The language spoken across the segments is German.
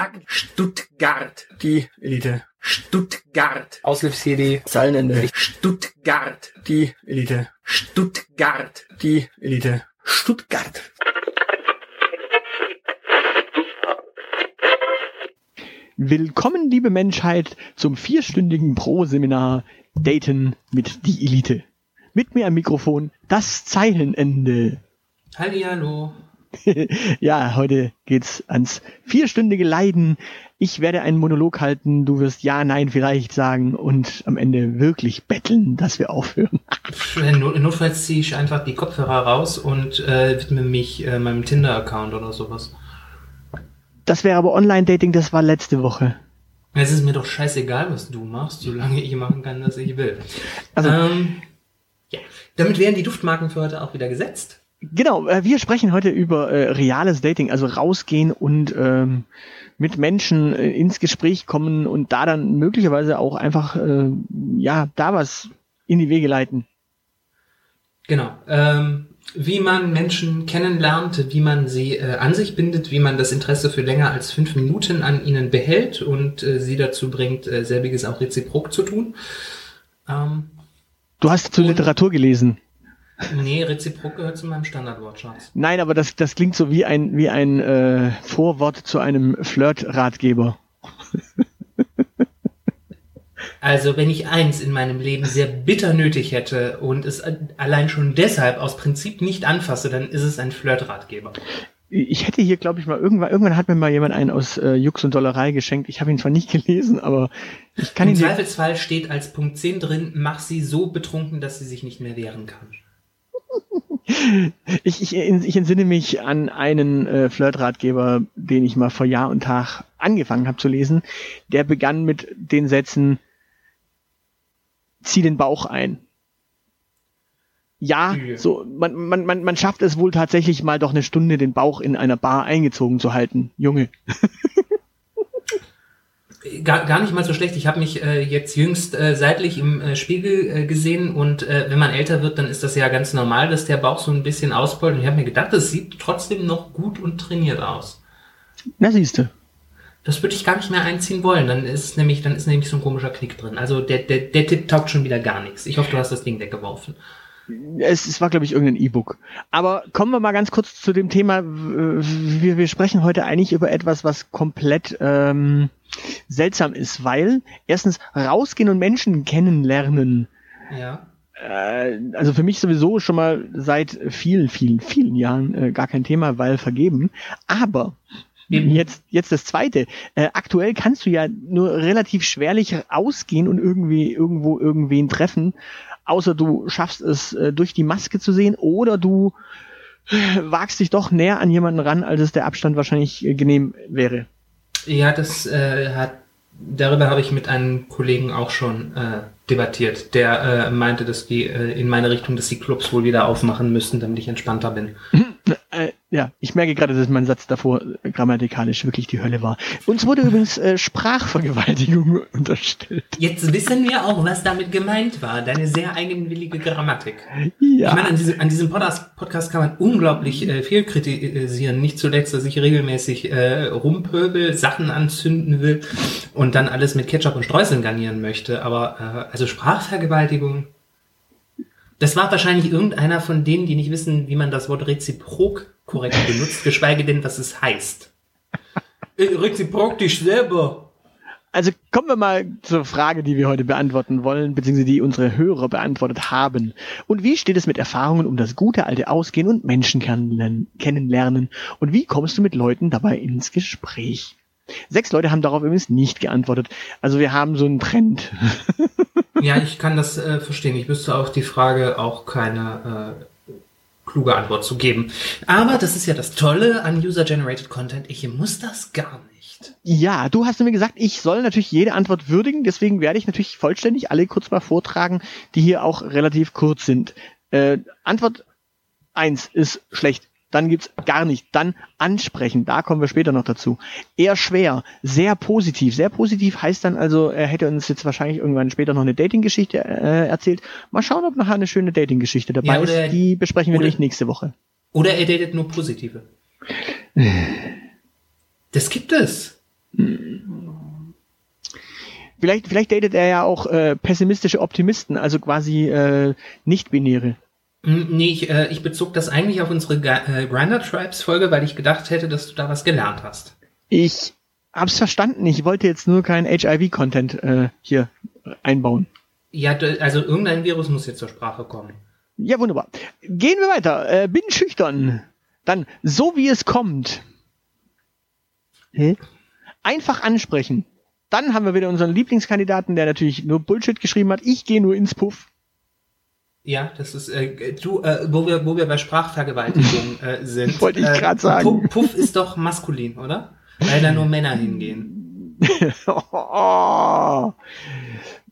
Sag Stuttgart. Die Elite. Stuttgart. Aushilfs-CD. Zeilenende. Stuttgart. Die Elite. Stuttgart. Die Elite. Stuttgart. Willkommen, liebe Menschheit, zum vierstündigen Pro-Seminar Daten mit die Elite. Mit mir am Mikrofon das Zeilenende. Hallihallo. ja, heute geht's ans vierstündige Leiden. Ich werde einen Monolog halten, du wirst ja, nein, vielleicht sagen und am Ende wirklich betteln, dass wir aufhören. Notfalls ziehe ich einfach die Kopfhörer raus und äh, widme mich äh, meinem Tinder-Account oder sowas. Das wäre aber Online-Dating, das war letzte Woche. Es ist mir doch scheißegal, was du machst, solange ich machen kann, was ich will. Also, ähm, ja. Damit wären die Duftmarken für heute auch wieder gesetzt. Genau, äh, wir sprechen heute über äh, reales Dating, also rausgehen und ähm, mit Menschen äh, ins Gespräch kommen und da dann möglicherweise auch einfach, äh, ja, da was in die Wege leiten. Genau. Ähm, wie man Menschen kennenlernt, wie man sie äh, an sich bindet, wie man das Interesse für länger als fünf Minuten an ihnen behält und äh, sie dazu bringt, selbiges auch reziprok zu tun. Ähm, Du hast zu Literatur gelesen. Nee, reziprok gehört zu meinem Standardwortschatz. Nein, aber das, das klingt so wie ein, wie ein äh, Vorwort zu einem Flirt-Ratgeber. Also, wenn ich eins in meinem Leben sehr bitter nötig hätte und es allein schon deshalb aus Prinzip nicht anfasse, dann ist es ein Flirtratgeber. Ich hätte hier, glaube ich, mal irgendwann, irgendwann hat mir mal jemand einen aus äh, Jux und Dollerei geschenkt. Ich habe ihn zwar nicht gelesen, aber ich kann Im ihn dir, Zweifelsfall steht als Punkt 10 drin, mach sie so betrunken, dass sie sich nicht mehr wehren kann. Ich, ich, ich entsinne mich an einen äh, Flirt-Ratgeber, den ich mal vor Jahr und Tag angefangen habe zu lesen. Der begann mit den Sätzen, zieh den Bauch ein. Ja, so, man, man, man, man schafft es wohl tatsächlich mal doch eine Stunde den Bauch in einer Bar eingezogen zu halten. Junge. Gar, gar nicht mal so schlecht. Ich habe mich äh, jetzt jüngst äh, seitlich im äh, Spiegel äh, gesehen und äh, wenn man älter wird, dann ist das ja ganz normal, dass der Bauch so ein bisschen ausbeult. Und ich habe mir gedacht, das sieht trotzdem noch gut und trainiert aus. Na siehste. Das würde ich gar nicht mehr einziehen wollen. Dann ist nämlich, dann ist nämlich so ein komischer Knick drin. Also der, der, der Tipp taugt schon wieder gar nichts. Ich hoffe, du hast das Ding weggeworfen. Es, es war, glaube ich, irgendein E-Book. Aber kommen wir mal ganz kurz zu dem Thema. Wir, wir sprechen heute eigentlich über etwas, was komplett ähm, seltsam ist, weil erstens rausgehen und Menschen kennenlernen. Ja. Äh, also für mich sowieso schon mal seit vielen, vielen, vielen Jahren äh, gar kein Thema, weil vergeben. Aber Eben. Jetzt, jetzt das zweite. Äh, aktuell kannst du ja nur relativ schwerlich ausgehen und irgendwie irgendwo irgendwen treffen, außer du schaffst es äh, durch die Maske zu sehen oder du äh, wagst dich doch näher an jemanden ran, als es der Abstand wahrscheinlich genehm wäre. Ja, das äh, hat darüber habe ich mit einem Kollegen auch schon äh, debattiert. Der äh, meinte, dass die äh, in meine Richtung, dass die Clubs wohl wieder aufmachen müssten, damit ich entspannter bin. Äh, ja, ich merke gerade, dass mein Satz davor äh, grammatikalisch wirklich die Hölle war. Uns wurde übrigens äh, Sprachvergewaltigung unterstellt. Jetzt wissen wir auch, was damit gemeint war. Deine sehr eigenwillige Grammatik. Ja. Ich meine, an, diesem, an diesem Podcast, Podcast kann man unglaublich äh, viel kritisieren. Nicht zuletzt, dass ich regelmäßig äh, rumpöbel, Sachen anzünden will und dann alles mit Ketchup und Streuseln garnieren möchte. Aber äh, also Sprachvergewaltigung. Das war wahrscheinlich irgendeiner von denen, die nicht wissen, wie man das Wort reziprok korrekt benutzt, geschweige denn, was es heißt. Äh, reziprok dich selber. Also kommen wir mal zur Frage, die wir heute beantworten wollen, beziehungsweise die unsere Hörer beantwortet haben. Und wie steht es mit Erfahrungen um das gute alte Ausgehen und Menschen kennenlernen? kennenlernen? Und wie kommst du mit Leuten dabei ins Gespräch? Sechs Leute haben darauf übrigens nicht geantwortet. Also wir haben so einen Trend. Ja, ich kann das äh, verstehen. Ich wüsste auf die Frage auch keine äh, kluge Antwort zu geben. Aber das ist ja das Tolle an User-Generated Content. Ich muss das gar nicht. nicht. Ja, du hast mir gesagt, ich soll natürlich jede Antwort würdigen, deswegen werde ich natürlich vollständig alle kurz mal vortragen, die hier auch relativ kurz sind. Äh, Antwort eins ist schlecht. Dann gibt's gar nicht. Dann ansprechen. Da kommen wir später noch dazu. Eher schwer. Sehr positiv. Sehr positiv heißt dann also, er hätte uns jetzt wahrscheinlich irgendwann später noch eine Dating-Geschichte äh, erzählt. Mal schauen, ob nachher eine schöne Dating-Geschichte dabei Ja, oder- ist. Die besprechen wir oder- nächste Woche. Oder er datet nur positive. Das gibt es. Vielleicht, vielleicht datet er ja auch äh, pessimistische Optimisten, also quasi äh, nicht-binäre. Hm, Nee, ich, äh, ich bezog das eigentlich auf unsere äh, Grinder Tribes Folge, weil ich gedacht hätte, dass du da was gelernt hast. Ich hab's verstanden. Ich wollte jetzt nur keinen HIV-Content äh, hier einbauen. Ja, also irgendein Virus muss jetzt zur Sprache kommen. Ja, wunderbar. Gehen wir weiter. Äh, bin schüchtern. Dann, so wie es kommt. Hä? Einfach ansprechen. Dann haben wir wieder unseren Lieblingskandidaten, der natürlich nur Bullshit geschrieben hat. Ich gehe nur ins Puff. Ja, das ist äh, du, äh, wo wir wo wir bei Sprachvergewaltigung äh, sind. Wollte ich äh, grad sagen. Pu- Puff ist doch maskulin, oder? Weil da nur Männer hingehen.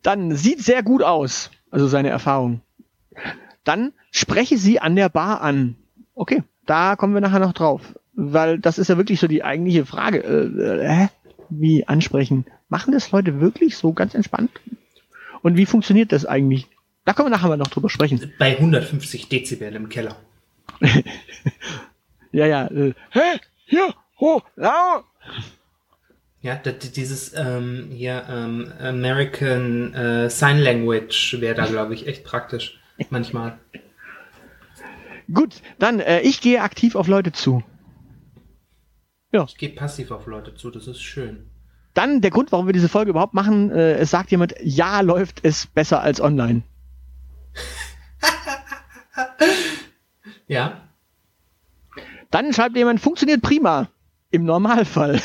Dann sieht sehr gut aus. Also seine Erfahrung. Dann spreche sie an der Bar an. Okay, da kommen wir nachher noch drauf. Weil das ist ja wirklich so die eigentliche Frage. Äh, äh, hä? Wie ansprechen? Machen das Leute wirklich so ganz entspannt? Und wie funktioniert das eigentlich? Da können wir nachher mal noch drüber sprechen. Bei 150 Dezibel im Keller. Ja, ja. Äh, hä? Hier, ho, lau. Ja, d- d- dieses ähm, hier ähm, American äh, Sign Language wäre da, glaube ich, echt praktisch. Manchmal. Gut, dann, äh, ich gehe aktiv auf Leute zu. Ich gehe passiv auf Leute zu, das ist schön. Dann der Grund, warum wir diese Folge überhaupt machen, äh, es sagt jemand, ja, läuft es besser als online. Ja, Dann schreibt jemand, funktioniert prima. Im Normalfall.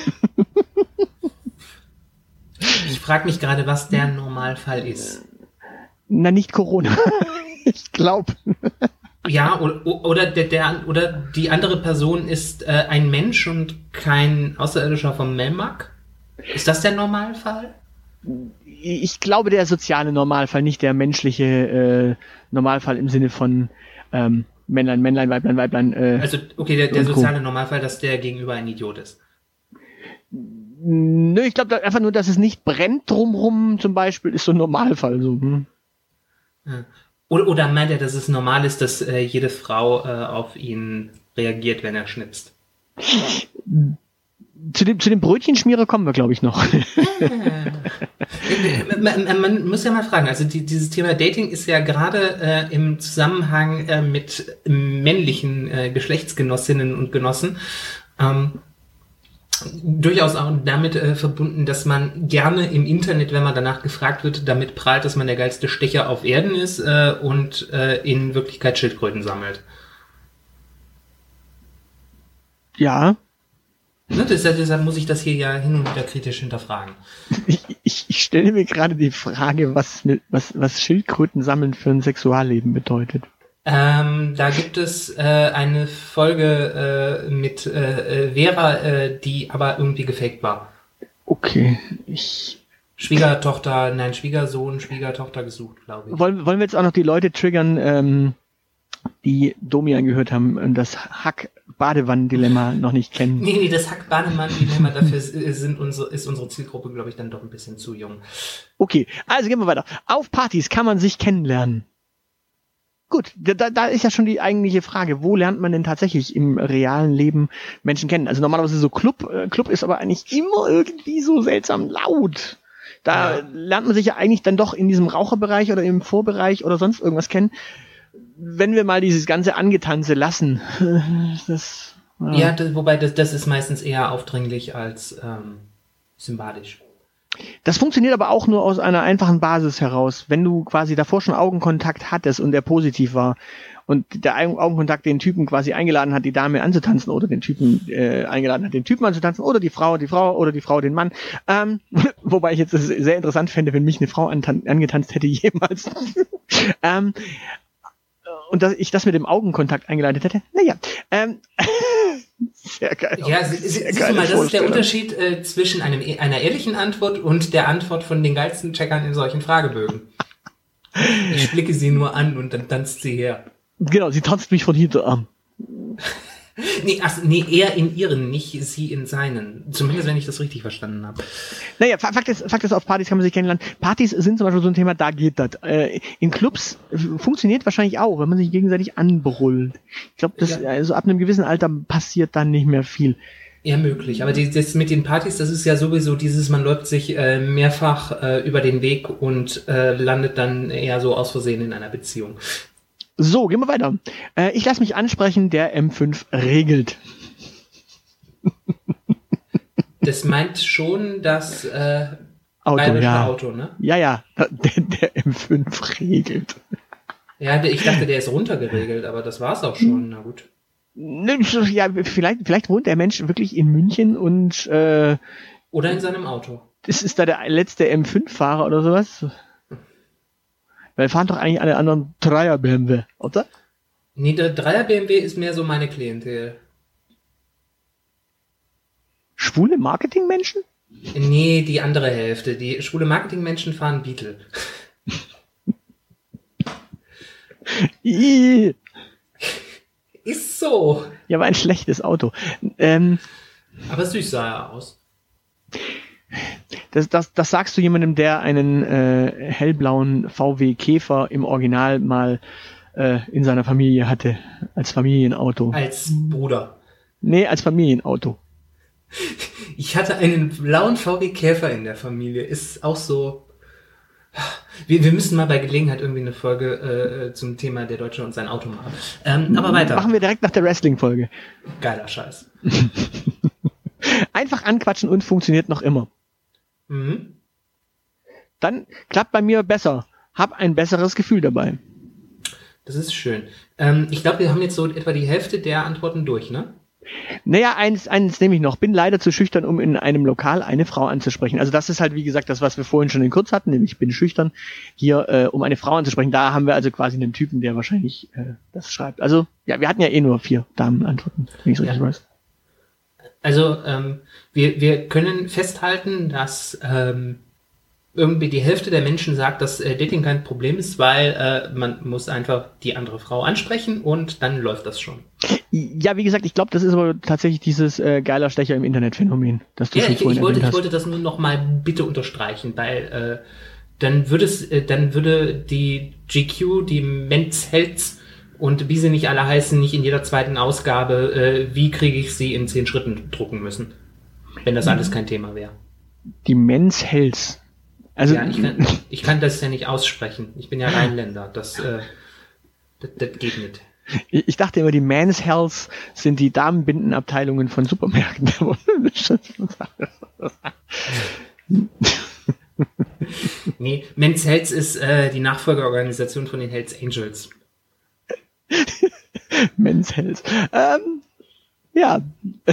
ich frage mich gerade, was der Normalfall ist. Na, nicht Corona. ich glaube. Ja, oder, oder, der, der, oder die andere Person ist äh, ein Mensch und kein Außerirdischer vom Melmac? Ist das der Normalfall? Ich glaube, der soziale Normalfall, nicht der menschliche äh, Normalfall im Sinne von ähm, Männlein, Männlein, Weiblein, Weiblein. Äh, Also, okay, der, der Co. soziale Normalfall, dass der gegenüber ein Idiot ist. nö, ich glaube einfach nur, dass es nicht brennt drumrum zum Beispiel, ist so ein Normalfall. So. Hm. Oder, oder meint er, dass es normal ist, dass äh, jede Frau äh, auf ihn reagiert, wenn er schnipst? Zu dem, zu dem Brötchenschmierer kommen wir, glaube ich, noch. man, man- man muss ja mal fragen, also die, dieses Thema Dating ist ja gerade äh, im Zusammenhang äh, mit männlichen äh, Geschlechtsgenossinnen und Genossen ähm, durchaus auch damit äh, verbunden, dass man gerne im Internet, wenn man danach gefragt wird, damit prahlt, dass man der geilste Stecher auf Erden ist äh, und äh, in Wirklichkeit Schildkröten sammelt. ja, Ne, deshalb, deshalb muss ich das hier ja hin und wieder kritisch hinterfragen. ich, ich, ich stelle mir gerade die Frage, was, was, was Schildkröten sammeln für ein Sexualleben bedeutet. Ähm, da gibt es äh, eine Folge äh, mit äh, äh, Vera, äh, die aber irgendwie gefaked war. Okay, ich Schwiegertochter, nein, Schwiegersohn, Schwiegertochter gesucht, glaube ich. wollen, wollen wir jetzt auch noch die Leute triggern, ähm, die Domi angehört haben und das Hack-Badewannen-Dilemma noch nicht kennen. Nee, nee, das Hack Bahnemann-Dilemma, dafür äh, sind unsere, ist unsere Zielgruppe, glaube ich, dann doch ein bisschen zu jung. Okay, also gehen wir weiter. Auf Partys kann man sich kennenlernen. Gut, da, da- da ist ja schon die eigentliche Frage, wo lernt man denn tatsächlich im realen Leben Menschen kennen? Also normalerweise so Club, äh, Club ist aber eigentlich immer irgendwie so seltsam laut. Da Ja. lernt man sich ja eigentlich dann doch in diesem Raucherbereich oder im Vorbereich oder sonst irgendwas kennen. Wenn wir mal dieses ganze Angetanze lassen, das, Ja, das, wobei das, das ist meistens eher aufdringlich als ähm, sympathisch. Das funktioniert aber auch nur aus einer einfachen Basis heraus. Wenn du quasi davor schon Augenkontakt hattest und der positiv war und der Augen- Augenkontakt den Typen quasi eingeladen hat, die Dame anzutanzen oder den Typen äh, eingeladen hat, den Typen anzutanzen oder die Frau, die Frau oder die Frau den Mann. Ähm, wobei ich jetzt sehr interessant fände, wenn mich eine Frau angetanzt hätte jemals. ähm, und dass ich das mit dem Augenkontakt eingeleitet hätte. Naja, ähm, Sehr geil. Ja, sie- sie- siehst du mal, das ist der Unterschied äh, zwischen einem, einer ehrlichen Antwort und der Antwort von den geilsten Checkern in solchen Fragebögen. Ich blicke sie nur an und dann tanzt sie her. Genau, sie tanzt mich von hinten an. Nee, ach, nee, er in ihren, nicht sie in seinen. Zumindest, wenn ich das richtig verstanden habe. Naja, Fa- Fakt ist, Fakt ist, auf Partys kann man sich kennenlernen. Partys sind zum Beispiel so ein Thema, da geht das. Äh, in Clubs funktioniert wahrscheinlich auch, wenn man sich gegenseitig anbrüllt. Ich glaube, das Ja. also ab einem gewissen Alter passiert dann nicht mehr viel. Ja, möglich. Aber die, das mit den Partys, das ist ja sowieso dieses, man läuft sich äh, mehrfach äh, über den Weg und äh, landet dann eher so aus Versehen in einer Beziehung. So, gehen wir weiter. Äh, ich lasse mich ansprechen, der M5 regelt. Das meint schon das äh, Auto, ja. Auto, ne? Ja, ja, der, der M5 regelt. Ja, ich dachte, der ist runtergeregelt, aber das war's auch schon. Na gut. Ne, Ja, vielleicht, vielleicht wohnt der Mensch wirklich in München und äh, Oder in seinem Auto. das ist da der letzte M5-Fahrer oder sowas. Weil fahren doch eigentlich alle anderen Dreier BMW, oder? Nee, der Dreier BMW ist mehr so meine Klientel. Schwule Marketingmenschen? Nee, die andere Hälfte. Die schwule Marketingmenschen fahren Beetle. Ih, Ist so. Ja, war ein schlechtes Auto. Ähm, Aber süß sah er aus. Das, das, das sagst du jemandem, der einen äh, hellblauen VW Käfer im Original mal äh, in seiner Familie hatte. Als Familienauto. Als Bruder. Nee, als Familienauto. Ich hatte einen blauen VW Käfer in der Familie. Ist auch so. Wir, wir müssen mal bei Gelegenheit irgendwie eine Folge äh, zum Thema der Deutsche und sein Auto machen. Ähm, aber weiter. Machen wir direkt nach der Wrestling-Folge. Geiler Scheiß. Einfach anquatschen und funktioniert noch immer. Mhm. Dann klappt bei mir besser. Hab ein besseres Gefühl dabei. Das ist schön. Ähm, ich glaube, wir haben jetzt so etwa die Hälfte der Antworten durch, ne? Naja, eins, eins nehme ich noch. Bin leider zu schüchtern, um in einem Lokal eine Frau anzusprechen. Also das ist halt, wie gesagt, das, was wir vorhin schon in kurz hatten, nämlich ich bin schüchtern, hier, äh, um eine Frau anzusprechen. Da haben wir also quasi einen Typen, der wahrscheinlich äh, das schreibt. Also, ja, wir hatten ja eh nur vier Damenantworten, wenn ich so Ja. richtig weiß. Also ähm, wir, wir können festhalten, dass ähm, irgendwie die Hälfte der Menschen sagt, dass äh, Dating kein Problem ist, weil äh, man muss einfach die andere Frau ansprechen und dann läuft das schon. Ja, wie gesagt, ich glaube, das ist aber tatsächlich dieses äh, geiler Stecher im Internet-Phänomen, Ja, ich, ich, wollte, ich wollte das nur noch mal bitte unterstreichen, weil äh, dann würde es, äh, dann würde die GQ, die Men's Health und wie sie nicht alle heißen, nicht in jeder zweiten Ausgabe, äh, wie kriege ich sie in zehn Schritten drucken müssen, wenn das alles kein Thema wäre. Die Men's Health. Also, Ja, ich kann, ich kann das ja nicht aussprechen. Ich bin ja Rheinländer. Das, äh, das, das geht nicht. ich ich dachte immer, die Men's Health sind die Damenbindenabteilungen von Supermärkten. Nee, Men's Health ist äh, die Nachfolgeorganisation von den Hells Angels. Men's Health. Ähm, ja.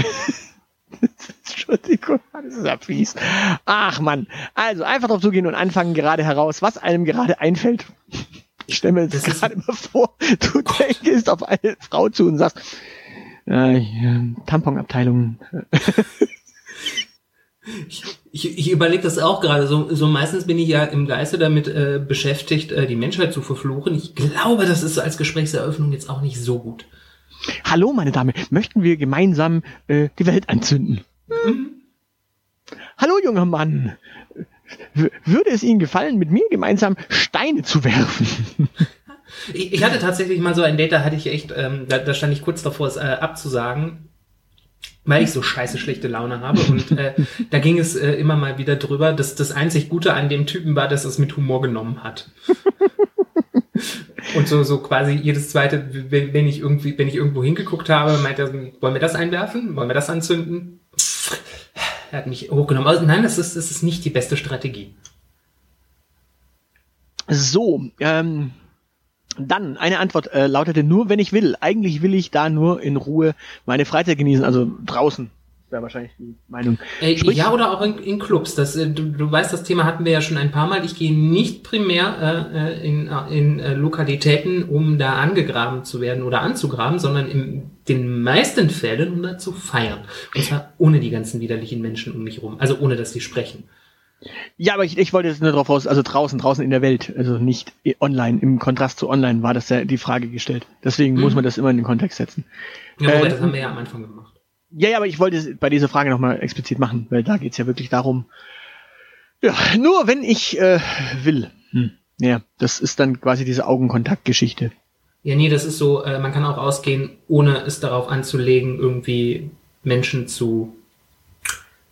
Entschuldigung, das ist ja fies. Ach man. Also einfach drauf zugehen und anfangen gerade heraus, was einem gerade einfällt. Ich stelle mir Das gerade mal vor, du denkst auf eine Frau zu und sagst, äh, Tamponabteilung. Ich, ich, überlege das auch gerade. So, so meistens bin ich ja im Geiste damit äh, beschäftigt, äh, die Menschheit zu verfluchen. Ich glaube, das ist als Gesprächseröffnung jetzt auch nicht so gut. Hallo, meine Dame, möchten wir gemeinsam äh, die Welt anzünden? Hallo, junger Mann. W würde es Ihnen gefallen, mit mir gemeinsam Steine zu werfen? Ich, ich hatte tatsächlich mal so ein Date, da hatte ich echt, ähm, da, da stand ich kurz davor, es äh, abzusagen, weil ich so scheiße schlechte Laune habe. Und äh, da ging es äh, immer mal wieder drüber, dass das einzig Gute an dem Typen war, dass er es mit Humor genommen hat. Und so, so quasi jedes zweite, wenn, wenn ich irgendwie, wenn ich irgendwo hingeguckt habe, meinte er, wollen wir das einwerfen? Wollen wir das anzünden? Er hat mich hochgenommen. Also nein, das ist, das ist nicht die beste Strategie. So, ähm, dann eine Antwort äh, lautete nur, wenn ich will. Eigentlich will ich da nur in Ruhe meine Freizeit genießen, also draußen. wäre wahrscheinlich die Meinung. Äh, ja, oder auch in, in Clubs. Das, äh, du, du weißt, das Thema hatten wir ja schon ein paar Mal. Ich gehe nicht primär äh, in, äh, in äh, Lokalitäten, um da angegraben zu werden oder anzugraben, sondern in den meisten Fällen, um da zu feiern. Und zwar ohne die ganzen widerlichen Menschen um mich rum. Also ohne, dass die sprechen. Ja, aber ich, ich wollte jetzt nur drauf aus, also draußen, draußen in der Welt, also nicht online, im Kontrast zu online war das ja die Frage gestellt. Deswegen mhm. muss man das immer in den Kontext setzen. Ja, aber äh, das haben wir ja am Anfang gemacht. Ja, ja, aber ich wollte es bei dieser Frage nochmal explizit machen, weil da geht's ja wirklich darum, ja, nur wenn ich äh, will. Hm. Ja, das ist dann quasi diese Augenkontaktgeschichte. Ja, nee, das ist so, äh, man kann auch ausgehen, ohne es darauf anzulegen, irgendwie Menschen zu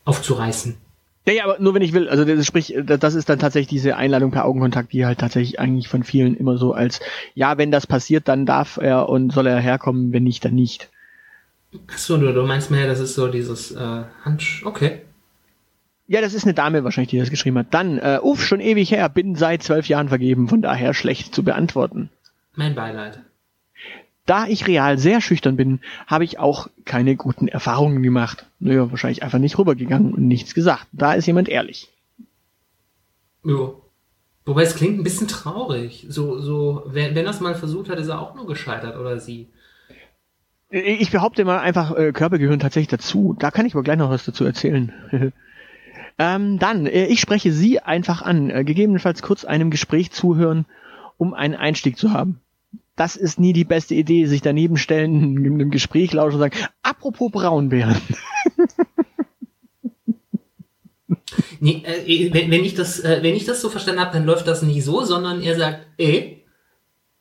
aufzureißen. Ja, ja, aber nur wenn ich will. Also das, sprich, das ist dann tatsächlich diese Einladung per Augenkontakt, die halt tatsächlich eigentlich von vielen immer so als, ja, wenn das passiert, dann darf er und soll er herkommen, wenn nicht, dann nicht. Achso, du, du meinst mehr, das ist so dieses äh, Handsch... Okay. Ja, das ist eine Dame wahrscheinlich, die das geschrieben hat. Dann, äh, uff, schon ewig her, bin seit zwölf Jahren vergeben, von daher schlecht zu beantworten. Mein Beileid. Da ich real sehr schüchtern bin, habe ich auch keine guten Erfahrungen gemacht. Naja, wahrscheinlich einfach nicht rübergegangen und nichts gesagt. Da ist jemand ehrlich. Ja. Wobei es klingt ein bisschen traurig. So, so, wenn, wenn das mal versucht hat, ist er auch nur gescheitert oder sie. Ich behaupte mal einfach, äh, Körper gehören tatsächlich dazu. Da kann ich aber gleich noch was dazu erzählen. ähm, dann, äh, ich spreche Sie einfach an, äh, gegebenenfalls kurz einem Gespräch zuhören, um einen Einstieg zu haben das ist nie die beste Idee, sich daneben stellen, in einem Gespräch lauschen und sagen, apropos Braunbären. nee, äh, wenn, wenn, ich das, äh, wenn ich das so verstanden habe, dann läuft das nicht so, sondern er sagt, eh.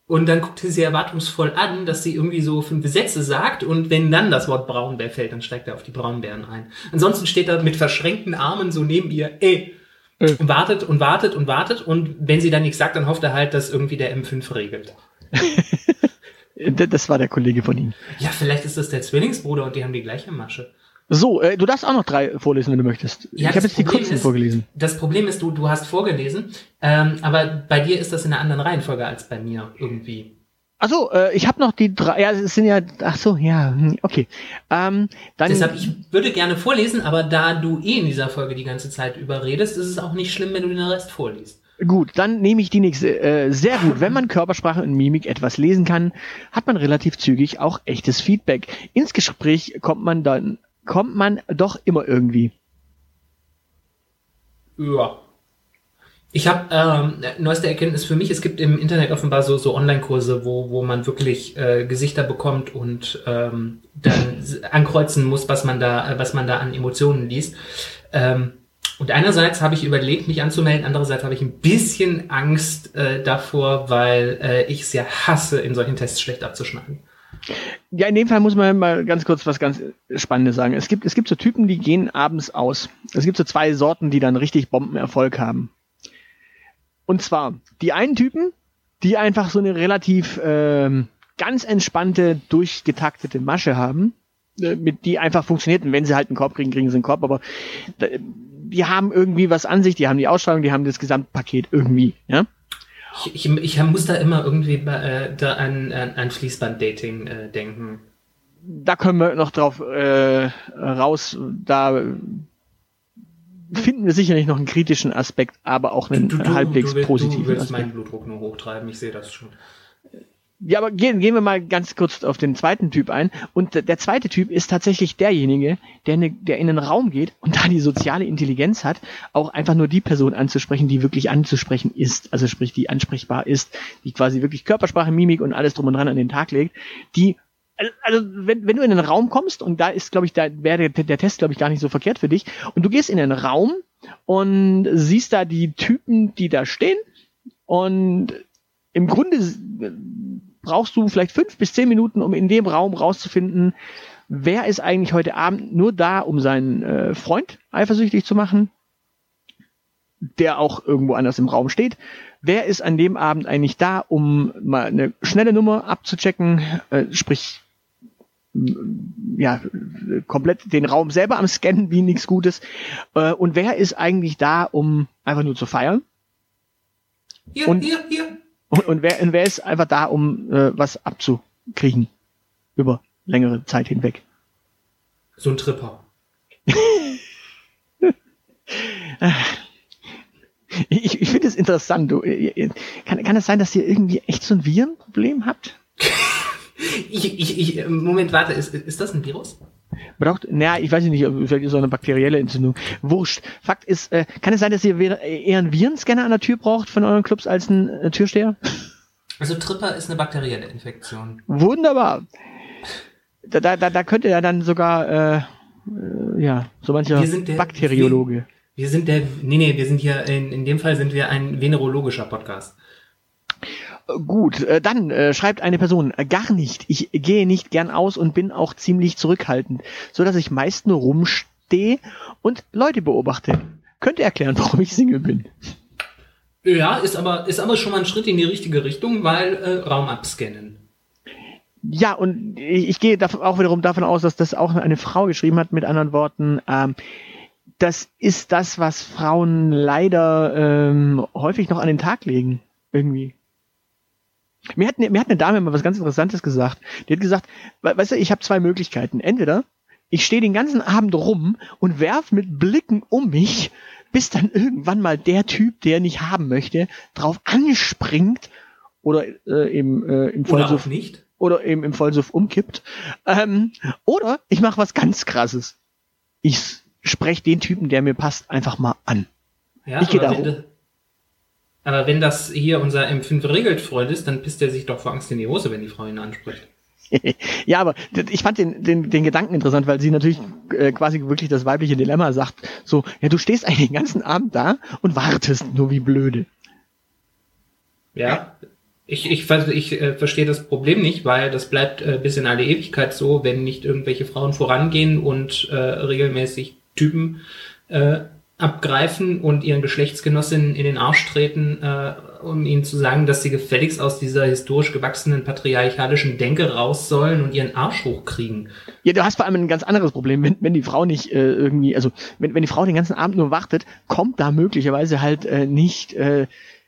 Und dann guckt er sie erwartungsvoll an, dass sie irgendwie so fünf Sätze sagt und wenn dann das Wort Braunbär fällt, dann steigt er auf die Braunbären ein. Ansonsten steht er mit verschränkten Armen so neben ihr, eh. Und wartet und wartet und wartet und wenn sie dann nichts sagt, dann hofft er halt, dass irgendwie der M5 regelt. das war der Kollege von ihm. Ja, vielleicht ist das der Zwillingsbruder und die haben die gleiche Masche. So, äh, du darfst auch noch drei vorlesen, wenn du möchtest. Ja, ich habe jetzt die kurzen ist, vorgelesen. Das Problem ist, du, du hast vorgelesen, ähm, aber bei dir ist das in einer anderen Reihenfolge als bei mir irgendwie. Achso, äh, ich habe noch die drei, ja, es sind ja, ach so, ja, hm, okay. Ähm, dann, Deshalb, ich würde gerne vorlesen, aber da du eh in dieser Folge die ganze Zeit überredest, ist es auch nicht schlimm, wenn du den Rest vorliest. Gut, dann nehme ich die nächste. Äh, sehr gut. Wenn man Körpersprache und Mimik etwas lesen kann, hat man relativ zügig auch echtes Feedback. Ins Gespräch kommt man dann, kommt man doch immer irgendwie. Ja. Ich habe ähm, neueste Erkenntnis für mich, es gibt im Internet offenbar so, so Online-Kurse, wo, wo man wirklich äh, Gesichter bekommt und ähm, dann ankreuzen muss, was man da, was man da an Emotionen liest. Ähm, und einerseits habe ich überlegt, mich anzumelden, andererseits habe ich ein bisschen Angst äh, davor, weil äh, ich es ja hasse, in solchen Tests schlecht abzuschneiden. Ja, in dem Fall muss man mal ganz kurz was ganz Spannendes sagen. Es gibt, es gibt so Typen, die gehen abends aus. Es gibt so zwei Sorten, die dann richtig Bombenerfolg haben. Und zwar die einen Typen, die einfach so eine relativ ähm, ganz entspannte, durchgetaktete Masche haben, mit die einfach funktioniert. Und wenn sie halt einen Korb kriegen, kriegen sie einen Korb. Aber äh, die haben irgendwie was an sich, die haben die Ausstrahlung, die haben das Gesamtpaket irgendwie, ja. Ich, ich, ich muss da immer irgendwie äh, da an, an, an Fließband-Dating äh, denken. Da können wir noch drauf äh, raus, da finden wir sicherlich noch einen kritischen Aspekt, aber auch einen du, du, halbwegs du, positiven Du willst Aspekt. meinen Blutdruck nur hochtreiben, ich sehe das schon. Ja, aber gehen, gehen wir mal ganz kurz auf den zweiten Typ ein. Und der zweite Typ ist tatsächlich derjenige, der, ne, der in einen Raum geht und da die soziale Intelligenz hat, auch einfach nur die Person anzusprechen, die wirklich anzusprechen ist. Also sprich, die ansprechbar ist, die quasi wirklich Körpersprache, Mimik und alles drum und dran an den Tag legt, die also wenn, wenn du in einen Raum kommst und da ist, glaube ich, da wäre der, der Test, glaube ich, gar nicht so verkehrt für dich und du gehst in einen Raum und siehst da die Typen, die da stehen und im Grunde brauchst du vielleicht fünf bis zehn Minuten, um in dem Raum rauszufinden, wer ist eigentlich heute Abend nur da, um seinen äh, Freund eifersüchtig zu machen, der auch irgendwo anders im Raum steht. Wer ist an dem Abend eigentlich da, um mal eine schnelle Nummer abzuchecken, äh, sprich ja, komplett den Raum selber am Scannen wie nichts Gutes. Äh, und wer ist eigentlich da, um einfach nur zu feiern? Hier, und, hier, hier. Und, und, wer, und wer ist einfach da, um äh, was abzukriegen über längere Zeit hinweg? So ein Tripper. ich ich finde es interessant. Du, kann, kann es sein, dass ihr irgendwie echt so ein Virenproblem habt? ich, ich, ich, Moment, warte, ist, ist das ein Virus? Braucht, naja, ich weiß nicht, vielleicht ist es eine bakterielle Entzündung. Wurscht. Fakt ist, äh, kann es sein, dass ihr eher einen Virenscanner an der Tür braucht von euren Clubs als einen äh, Türsteher? Also Tripper ist eine bakterielle Infektion. Wunderbar. Da, da, da, da könnte ja dann sogar, äh, äh, ja, so mancher der, Bakteriologe. Wir, wir, sind der, nee, nee, wir sind hier, in, in dem Fall sind wir ein venerologischer Podcast. Gut, äh, dann äh, schreibt eine Person, äh, gar nicht. Ich gehe nicht gern aus und bin auch ziemlich zurückhaltend, so dass ich meist nur rumstehe und Leute beobachte. Könnte erklären, warum ich Single bin. Ja, ist aber, ist aber schon mal ein Schritt in die richtige Richtung, weil äh, Raum abscannen. Ja, und ich, ich gehe auch wiederum davon aus, dass das auch eine Frau geschrieben hat, mit anderen Worten. Ähm, das ist das, was Frauen leider ähm, häufig noch an den Tag legen. Irgendwie. Mir hat, mir hat eine Dame mal was ganz Interessantes gesagt. Die hat gesagt, weißt du, ich habe zwei Möglichkeiten. Entweder ich stehe den ganzen Abend rum und werf mit Blicken um mich, bis dann irgendwann mal der Typ, der nicht haben möchte, drauf anspringt oder äh, im, äh, im Vollsuff nicht oder eben im Vollsuff umkippt. Ähm, oder ich mache was ganz Krasses. Ich spreche den Typen, der mir passt, einfach mal an. Ja, ich gehe da rum. Aber wenn das hier unser M5 regelt Freund ist, dann pisst er sich doch vor Angst in die Hose, wenn die Frau ihn anspricht. ja, aber ich fand den, den, den Gedanken interessant, weil sie natürlich äh, quasi wirklich das weibliche Dilemma sagt. So, ja, du stehst eigentlich den ganzen Abend da und wartest nur wie blöde. Ja, ich, ich, ich äh, verstehe das Problem nicht, weil das bleibt äh, bis in alle Ewigkeit so, wenn nicht irgendwelche Frauen vorangehen und äh, regelmäßig Typen äh, abgreifen und ihren Geschlechtsgenossinnen in den Arsch treten, äh, um ihnen zu sagen, dass sie gefälligst aus dieser historisch gewachsenen patriarchalischen Denke raus sollen und ihren Arsch hochkriegen. Ja, du hast vor allem ein ganz anderes Problem, wenn, wenn die Frau nicht äh, irgendwie, also wenn, wenn die Frau den ganzen Abend nur wartet, kommt da möglicherweise halt äh, nicht äh,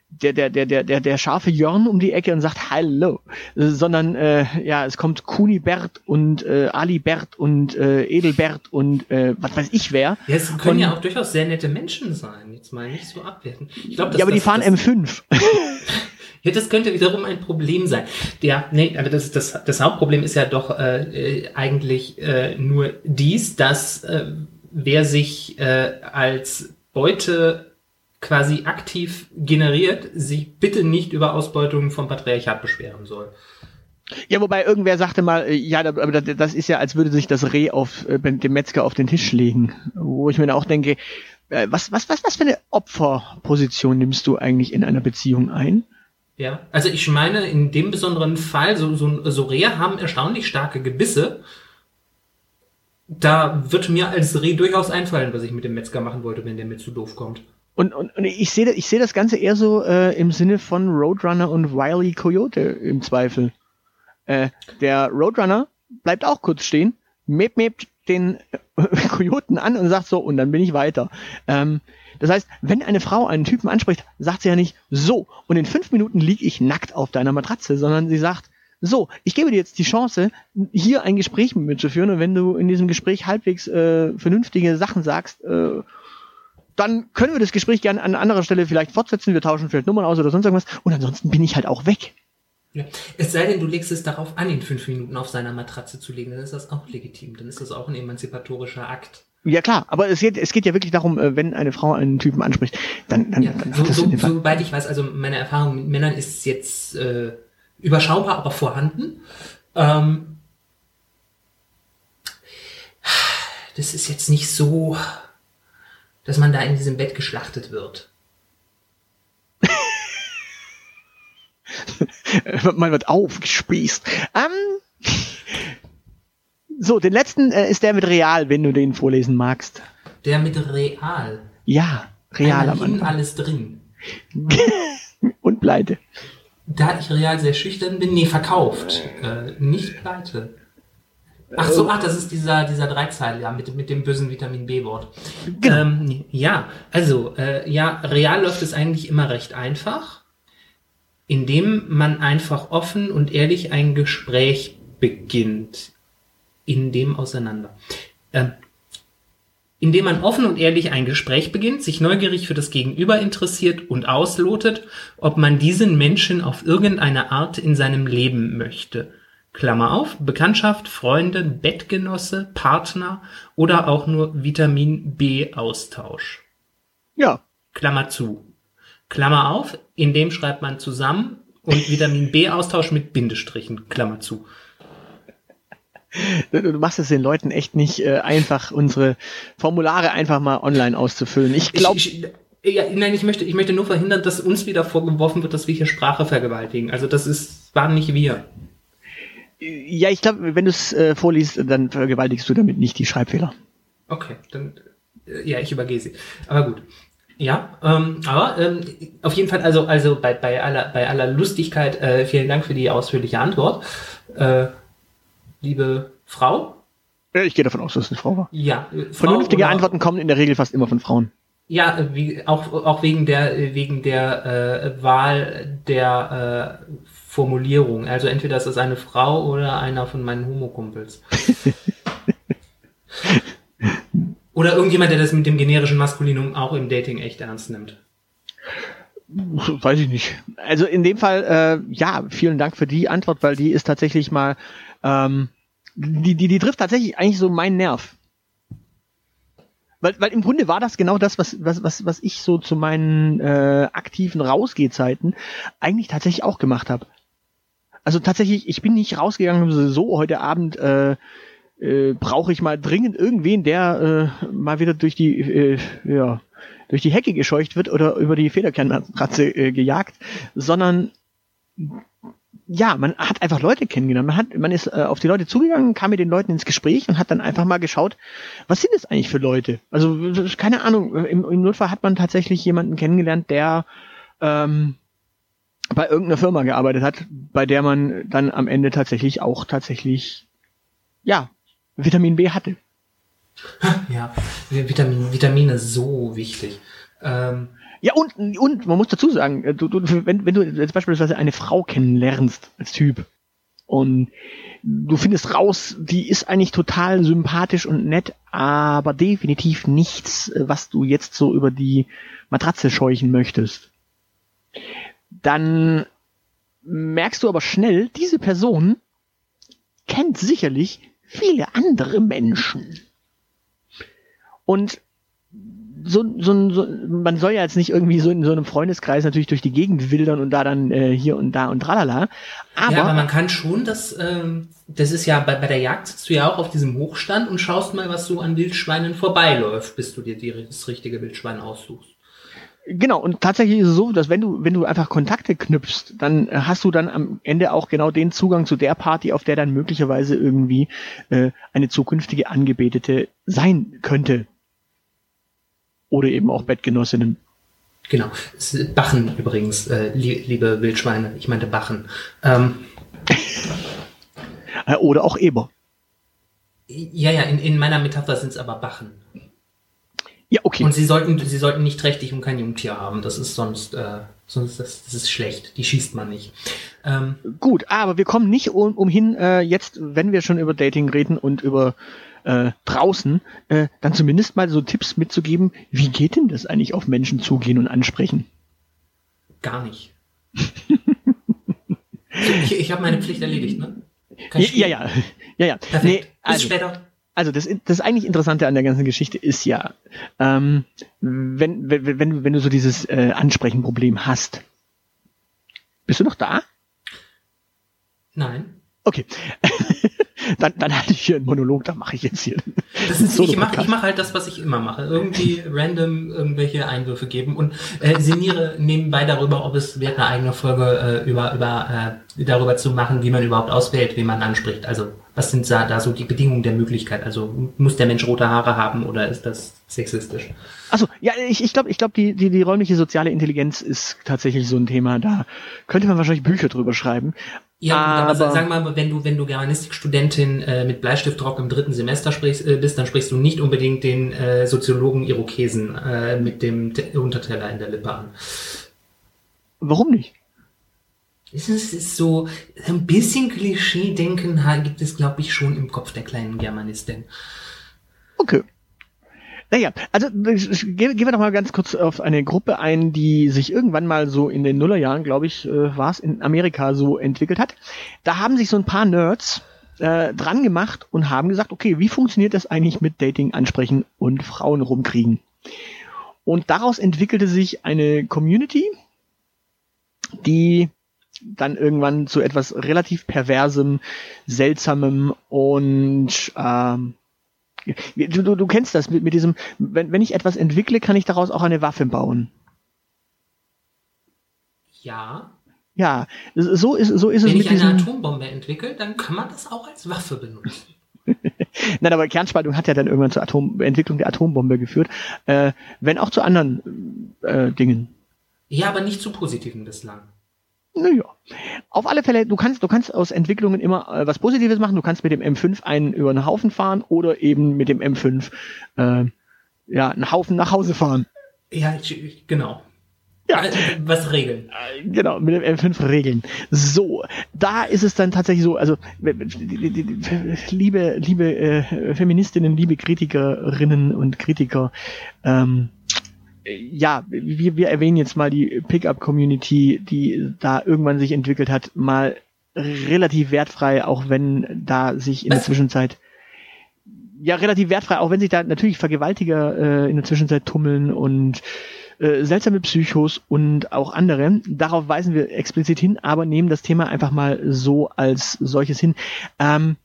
der, der, der, der, der, der scharfe Jörn um die Ecke und sagt Hallo, sondern äh, ja, es kommt Kunibert und äh, Alibert und äh, Edelbert und äh, was weiß ich wer. Ja, es können und, ja auch durchaus sehr nette Menschen sein, jetzt mal nicht so abwerten. Ich glaub, ja, aber das, die fahren das, M5. Ja, das könnte wiederum ein Problem sein. Ja, nee, aber das, das, das Hauptproblem ist ja doch äh, äh, eigentlich äh, nur dies, dass äh, wer sich äh, als Beute quasi aktiv generiert, sich bitte nicht über Ausbeutung vom Patriarchat beschweren soll. Ja, wobei irgendwer sagte mal, äh, ja, aber das ist ja, als würde sich das Reh auf äh, dem Metzger auf den Tisch legen, wo ich mir dann auch denke, äh, was, was, was, was für eine Opferposition nimmst du eigentlich in einer Beziehung ein? Ja, also ich meine, in dem besonderen Fall, so, so, so Rehe haben erstaunlich starke Gebisse. Da wird mir als Reh durchaus einfallen, was ich mit dem Metzger machen wollte, wenn der mir zu doof kommt. Und, und, und ich sehe ich seh das Ganze eher so äh, im Sinne von Roadrunner und Wily Coyote im Zweifel. Äh, der Roadrunner bleibt auch kurz stehen, mep mep den äh, Kojoten an und sagt so, und dann bin ich weiter. Ähm, das heißt, wenn eine Frau einen Typen anspricht, sagt sie ja nicht so, und in fünf Minuten liege ich nackt auf deiner Matratze, sondern sie sagt, so, ich gebe dir jetzt die Chance, hier ein Gespräch mit mir zu führen, und wenn du in diesem Gespräch halbwegs äh, vernünftige Sachen sagst, äh, dann können wir das Gespräch gerne an anderer Stelle vielleicht fortsetzen. Wir tauschen vielleicht Nummern aus oder sonst irgendwas. Und ansonsten bin ich halt auch weg. Ja. Es sei denn, du legst es darauf an, ihn fünf Minuten auf seiner Matratze zu legen, dann ist das auch legitim. Dann ist das auch ein emanzipatorischer Akt. Ja klar, aber es geht, es geht ja wirklich darum, äh, wenn eine Frau einen Typen anspricht, dann, dann, ja, dann so, so, Sobald ich weiß, also meine Erfahrung mit Männern ist jetzt äh, überschaubar, aber vorhanden. Ähm, das ist jetzt nicht so dass man da in diesem Bett geschlachtet wird. man wird aufgespießt. Ähm, so, den letzten äh, ist der mit Real, wenn du den vorlesen magst. Der mit Real? Ja, Real am Anfang. alles drin. Und pleite. Da ich real sehr schüchtern bin, nee, verkauft. Äh, nicht pleite. Ach so, ach, das ist dieser, dieser Dreizeil, ja, mit, mit dem bösen Vitamin B-Wort. Genau. Ähm, ja, also, äh, ja, real läuft es eigentlich immer recht einfach, indem man einfach offen und ehrlich ein Gespräch beginnt, in dem auseinander. Ähm, indem man offen und ehrlich ein Gespräch beginnt, sich neugierig für das Gegenüber interessiert und auslotet, ob man diesen Menschen auf irgendeine Art in seinem Leben möchte. Klammer auf, Bekanntschaft, Freunde, Bettgenosse, Partner oder auch nur Vitamin B-Austausch. Ja. Klammer zu. Klammer auf, in dem schreibt man zusammen und Vitamin B-Austausch mit Bindestrichen, Klammer zu. Du, machst es den Leuten echt nicht äh, einfach, unsere Formulare einfach mal online auszufüllen. Ich glaube. Ja, nein, ich möchte, ich möchte nur verhindern, dass uns wieder vorgeworfen wird, dass wir hier Sprache vergewaltigen. Also das ist, waren nicht wir. Ja, ich glaube, wenn du es äh, vorliest, dann vergewaltigst du damit nicht die Schreibfehler. Okay, dann äh, ja, ich übergehe sie. Aber gut. Ja, ähm, aber ähm, auf jeden Fall, also, also bei, bei, aller, bei aller Lustigkeit, äh, vielen Dank für die ausführliche Antwort. Äh, liebe Frau? Ich gehe davon aus, dass es eine Frau war. Ja. Äh, Frau Vernünftige oder, Antworten kommen in der Regel fast immer von Frauen. Ja, äh, wie, auch, auch wegen der, äh, wegen der äh, Wahl der äh, Formulierung. Also entweder ist es eine Frau oder einer von meinen Homokumpels. oder irgendjemand, der das mit dem generischen Maskulinum auch im Dating echt ernst nimmt. Weiß ich nicht. Also in dem Fall, äh, ja, vielen Dank für die Antwort, weil die ist tatsächlich mal ähm, die, die, die trifft tatsächlich eigentlich so meinen Nerv. Weil, weil im Grunde war das genau das, was, was, was, was ich so zu meinen äh, aktiven Rausgehzeiten eigentlich tatsächlich auch gemacht habe. Also tatsächlich, ich bin nicht rausgegangen, so heute Abend äh, äh, brauche ich mal dringend irgendwen, der äh, mal wieder durch die äh, ja, durch die Hecke gescheucht wird oder über die Federkernratze äh, gejagt, sondern ja, man hat einfach Leute kennengelernt. Man hat, man ist äh, auf die Leute zugegangen, kam mit den Leuten ins Gespräch und hat dann einfach mal geschaut, was sind es eigentlich für Leute? Also keine Ahnung. Im, im Notfall hat man tatsächlich jemanden kennengelernt, der ähm, bei irgendeiner Firma gearbeitet hat, bei der man dann am Ende tatsächlich auch tatsächlich ja Vitamin B hatte. Ja, Vitamin, Vitamine so wichtig. Ähm, ja, und, und man muss dazu sagen, äh, du, du, wenn, wenn du jetzt beispielsweise eine Frau kennenlernst als Typ und du findest raus, die ist eigentlich total sympathisch und nett, aber definitiv nichts, was du jetzt so über die Matratze scheuchen möchtest, dann merkst du aber schnell, diese Person kennt sicherlich viele andere Menschen. Und so, so, so, man soll ja jetzt nicht irgendwie so in so einem Freundeskreis natürlich durch die Gegend wildern und da dann äh, hier und da und tralala. Aber, ja, aber man kann schon das, ähm, das ist ja bei, bei der Jagd sitzt du ja auch auf diesem Hochstand und schaust mal, was so an Wildschweinen vorbeiläuft, bis du dir die, das richtige Wildschwein aussuchst. Genau, und tatsächlich ist es so, dass wenn du, wenn du einfach Kontakte knüpfst, dann äh, hast du dann am Ende auch genau den Zugang zu der Party, auf der dann möglicherweise irgendwie äh, eine zukünftige Angebetete sein könnte oder eben auch Bettgenossinnen. Genau. Bachen übrigens, äh, liebe Wildschweine. Ich meinte Bachen. Ähm, äh, oder auch Eber. Ja, ja, in, in meiner Metapher sind es aber Bachen. Ja, okay. Und sie sollten, sie sollten nicht trächtig und kein Jungtier haben. Das ist sonst, äh, sonst das, das ist schlecht. Die schießt man nicht. Ähm, Gut, aber wir kommen nicht um, umhin, äh, jetzt, wenn wir schon über Dating reden und über äh, draußen, äh, dann zumindest mal so Tipps mitzugeben, wie geht denn das eigentlich auf Menschen zugehen und ansprechen? Gar nicht. ich ich habe meine Pflicht erledigt, ne? Ja, ja, ja, ja, ja. Perfekt. Nee, also, Bis später. Also das, das eigentlich Interessante an der ganzen Geschichte ist ja, ähm, wenn, wenn, wenn, wenn du so dieses äh, Ansprechenproblem hast. Bist du noch da? Nein. Okay. dann, dann hatte ich hier einen Monolog, da mache ich jetzt hier. Das ist, ich mache mach halt das, was ich immer mache. Irgendwie random irgendwelche Einwürfe geben und äh, sinniere nebenbei darüber, ob es wert eine eigene Folge äh, über, über äh, darüber zu machen, wie man überhaupt auswählt, wie man anspricht. Also was sind da, da so die Bedingungen der Möglichkeit? Also muss der Mensch rote Haare haben oder ist das sexistisch? Also ja, ich, ich glaube, ich glaube, die, die, die räumliche soziale Intelligenz ist tatsächlich so ein Thema. Da könnte man wahrscheinlich Bücher drüber schreiben. Ja, aber, aber sag mal, wenn du, wenn du Germanistikstudentin äh, mit Bleistiftrock im dritten Semester sprichst, äh, bist, dann sprichst du nicht unbedingt den äh, Soziologen Irokesen äh, mit dem T Unterteller in der Lippe an. Warum nicht? Es ist so, ein bisschen Klischee-Denken gibt es, glaube ich, schon im Kopf der kleinen Germanistin. Okay. Naja, also gehen, wir doch mal ganz kurz auf eine Gruppe ein, die sich irgendwann mal so in den Nullerjahren, glaube ich, äh, war es, in Amerika so entwickelt hat. Da haben sich so ein paar Nerds äh, dran gemacht und haben gesagt, okay, wie funktioniert das eigentlich mit Dating, Ansprechen und Frauen rumkriegen? Und daraus entwickelte sich eine Community, die dann irgendwann zu etwas relativ perversem, seltsamem und ähm, du, du, du kennst das mit, mit diesem, wenn, wenn ich etwas entwickle, kann ich daraus auch eine Waffe bauen. Ja. Ja, so ist, so ist wenn es mit Wenn ich eine Atombombe entwickle, dann kann man das auch als Waffe benutzen. Nein, aber Kernspaltung hat ja dann irgendwann zur Atom Entwicklung der Atombombe geführt, äh, wenn auch zu anderen äh, Dingen. Ja, aber nicht zu positiven bislang. Naja. Auf alle Fälle, du kannst, du kannst aus Entwicklungen immer äh, was Positives machen. Du kannst mit dem M5 einen über einen Haufen fahren oder eben mit dem M5 äh, ja, einen Haufen nach Hause fahren. Ja, genau. Ja. Also, was regeln. Äh, Genau, mit dem M5 regeln. So, da ist es dann tatsächlich so, also liebe, liebe äh, Feministinnen, liebe Kritikerinnen und Kritiker, ähm, ja, wir, wir erwähnen jetzt mal die Pickup-Community, die da irgendwann sich entwickelt hat, mal relativ wertfrei, auch wenn da sich in der? Zwischenzeit ja relativ wertfrei, auch wenn sich da natürlich Vergewaltiger äh, in der Zwischenzeit tummeln und äh, seltsame Psychos und auch andere. Darauf weisen wir explizit hin, aber nehmen das Thema einfach mal so als solches hin. Ähm,